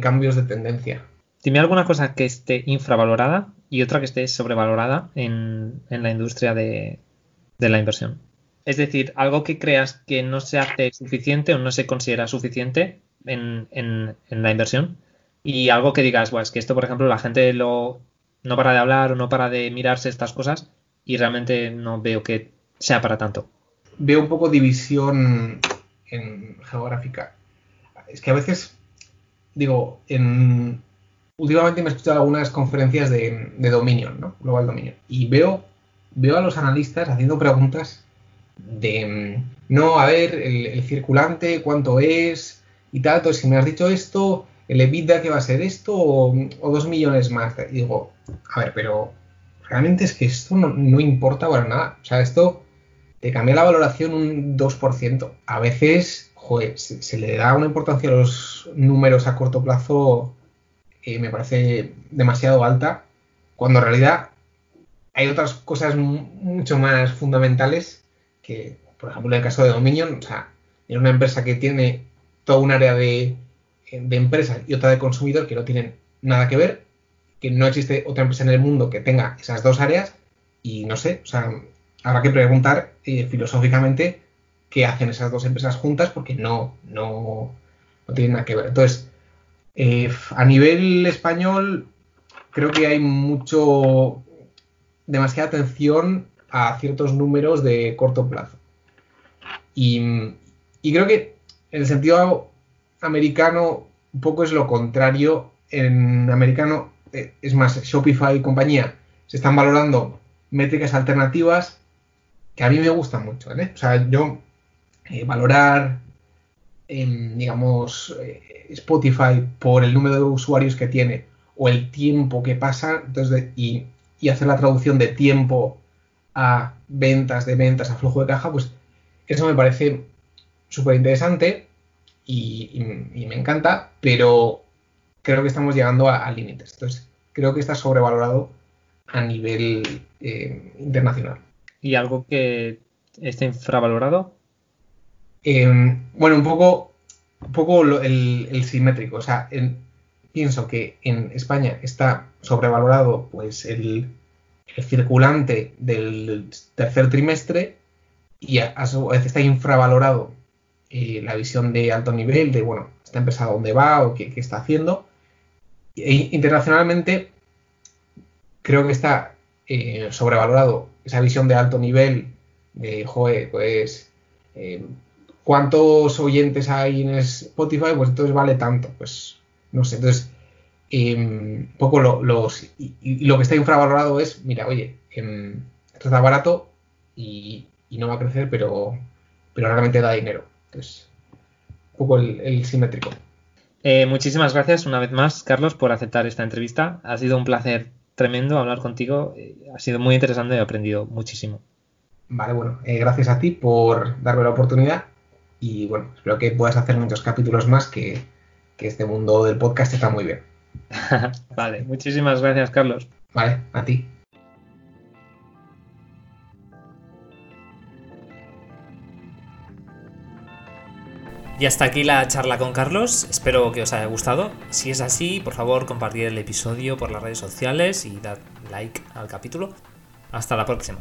B: cambios de tendencia.
A: Dime alguna cosa que esté infravalorada y otra que esté sobrevalorada en, la industria de, la inversión. Es decir, algo que creas que no se hace suficiente o no se considera suficiente en, la inversión y algo que digas, bueno, es que esto, por ejemplo, la gente lo no para de hablar o no para de mirarse estas cosas y realmente no veo que sea para tanto.
B: Veo un poco división en geográfica. Es que a veces, digo, en, últimamente me he escuchado algunas conferencias de, de Dominion, ¿no? Global Dominion. Y veo, veo a los analistas haciendo preguntas de, no, a ver, el, circulante, cuánto es y tal. Entonces, si me has dicho esto, el EBITDA que va a ser esto o, dos millones más. Y digo, a ver, pero realmente es que esto no, importa para nada. O sea, esto te cambia la valoración un 2%. A veces, joder, se, le da una importancia a los números a corto plazo, eh, me parece demasiado alta, cuando en realidad hay otras cosas mucho más fundamentales que, por ejemplo, en el caso de Dominion, o sea, en una empresa que tiene toda un área de, de empresa y otra de consumidor que no tienen nada que ver, que no existe otra empresa en el mundo que tenga esas dos áreas y no sé, o sea, habrá que preguntar eh, filosóficamente qué hacen esas dos empresas juntas porque no, no, no tienen nada que ver. Entonces, eh, a nivel español, creo que hay mucho, demasiada atención a ciertos números de corto plazo. Y, creo que en el sentido americano, un poco es lo contrario. En americano, eh, es más, Shopify y compañía se están valorando métricas alternativas que a mí me gustan mucho. ¿eh? O sea, yo eh, valorar, em, digamos, Spotify por el número de usuarios que tiene o el tiempo que pasa entonces y, y, hacer la traducción de tiempo a ventas, de ventas, a flujo de caja, pues eso me parece súper interesante y, me encanta, pero creo que estamos llegando a, límites. Entonces, creo que está sobrevalorado a nivel eh, internacional.
A: ¿Y algo que esté infravalorado?
B: Em, bueno, un poco, un poco el, simétrico. O sea, pienso que en España está sobrevalorado pues el, circulante del tercer trimestre y a, su vez está infravalorado eh, la visión de alto nivel, de, bueno, esta empresa dónde va o qué, está haciendo. E, internacionalmente, creo que está eh, sobrevalorado esa visión de alto nivel de, joder, pues, eh, ¿cuántos oyentes hay en Spotify? Pues entonces vale tanto. Pues, no sé, entonces, em, poco lo, los, y, lo que está infravalorado es, mira, oye, em, esto está barato y, y, no va a crecer, pero, pero realmente da dinero. Entonces, un poco el, simétrico.
A: Eh, muchísimas gracias una vez más, Carlos, por aceptar esta entrevista. Ha sido un placer tremendo hablar contigo. Eh, ha sido muy interesante y he aprendido muchísimo.
B: Vale, bueno, eh, gracias a ti por darme la oportunidad y bueno, espero que puedas hacer muchos capítulos más que, que este mundo del podcast está muy bien.
A: vale, muchísimas gracias, Carlos.
B: Vale, a ti.
A: Y hasta aquí la charla con Carlos, espero que os haya gustado. Si es así, por favor compartir el episodio por las redes sociales y dad like al capítulo. Hasta la próxima.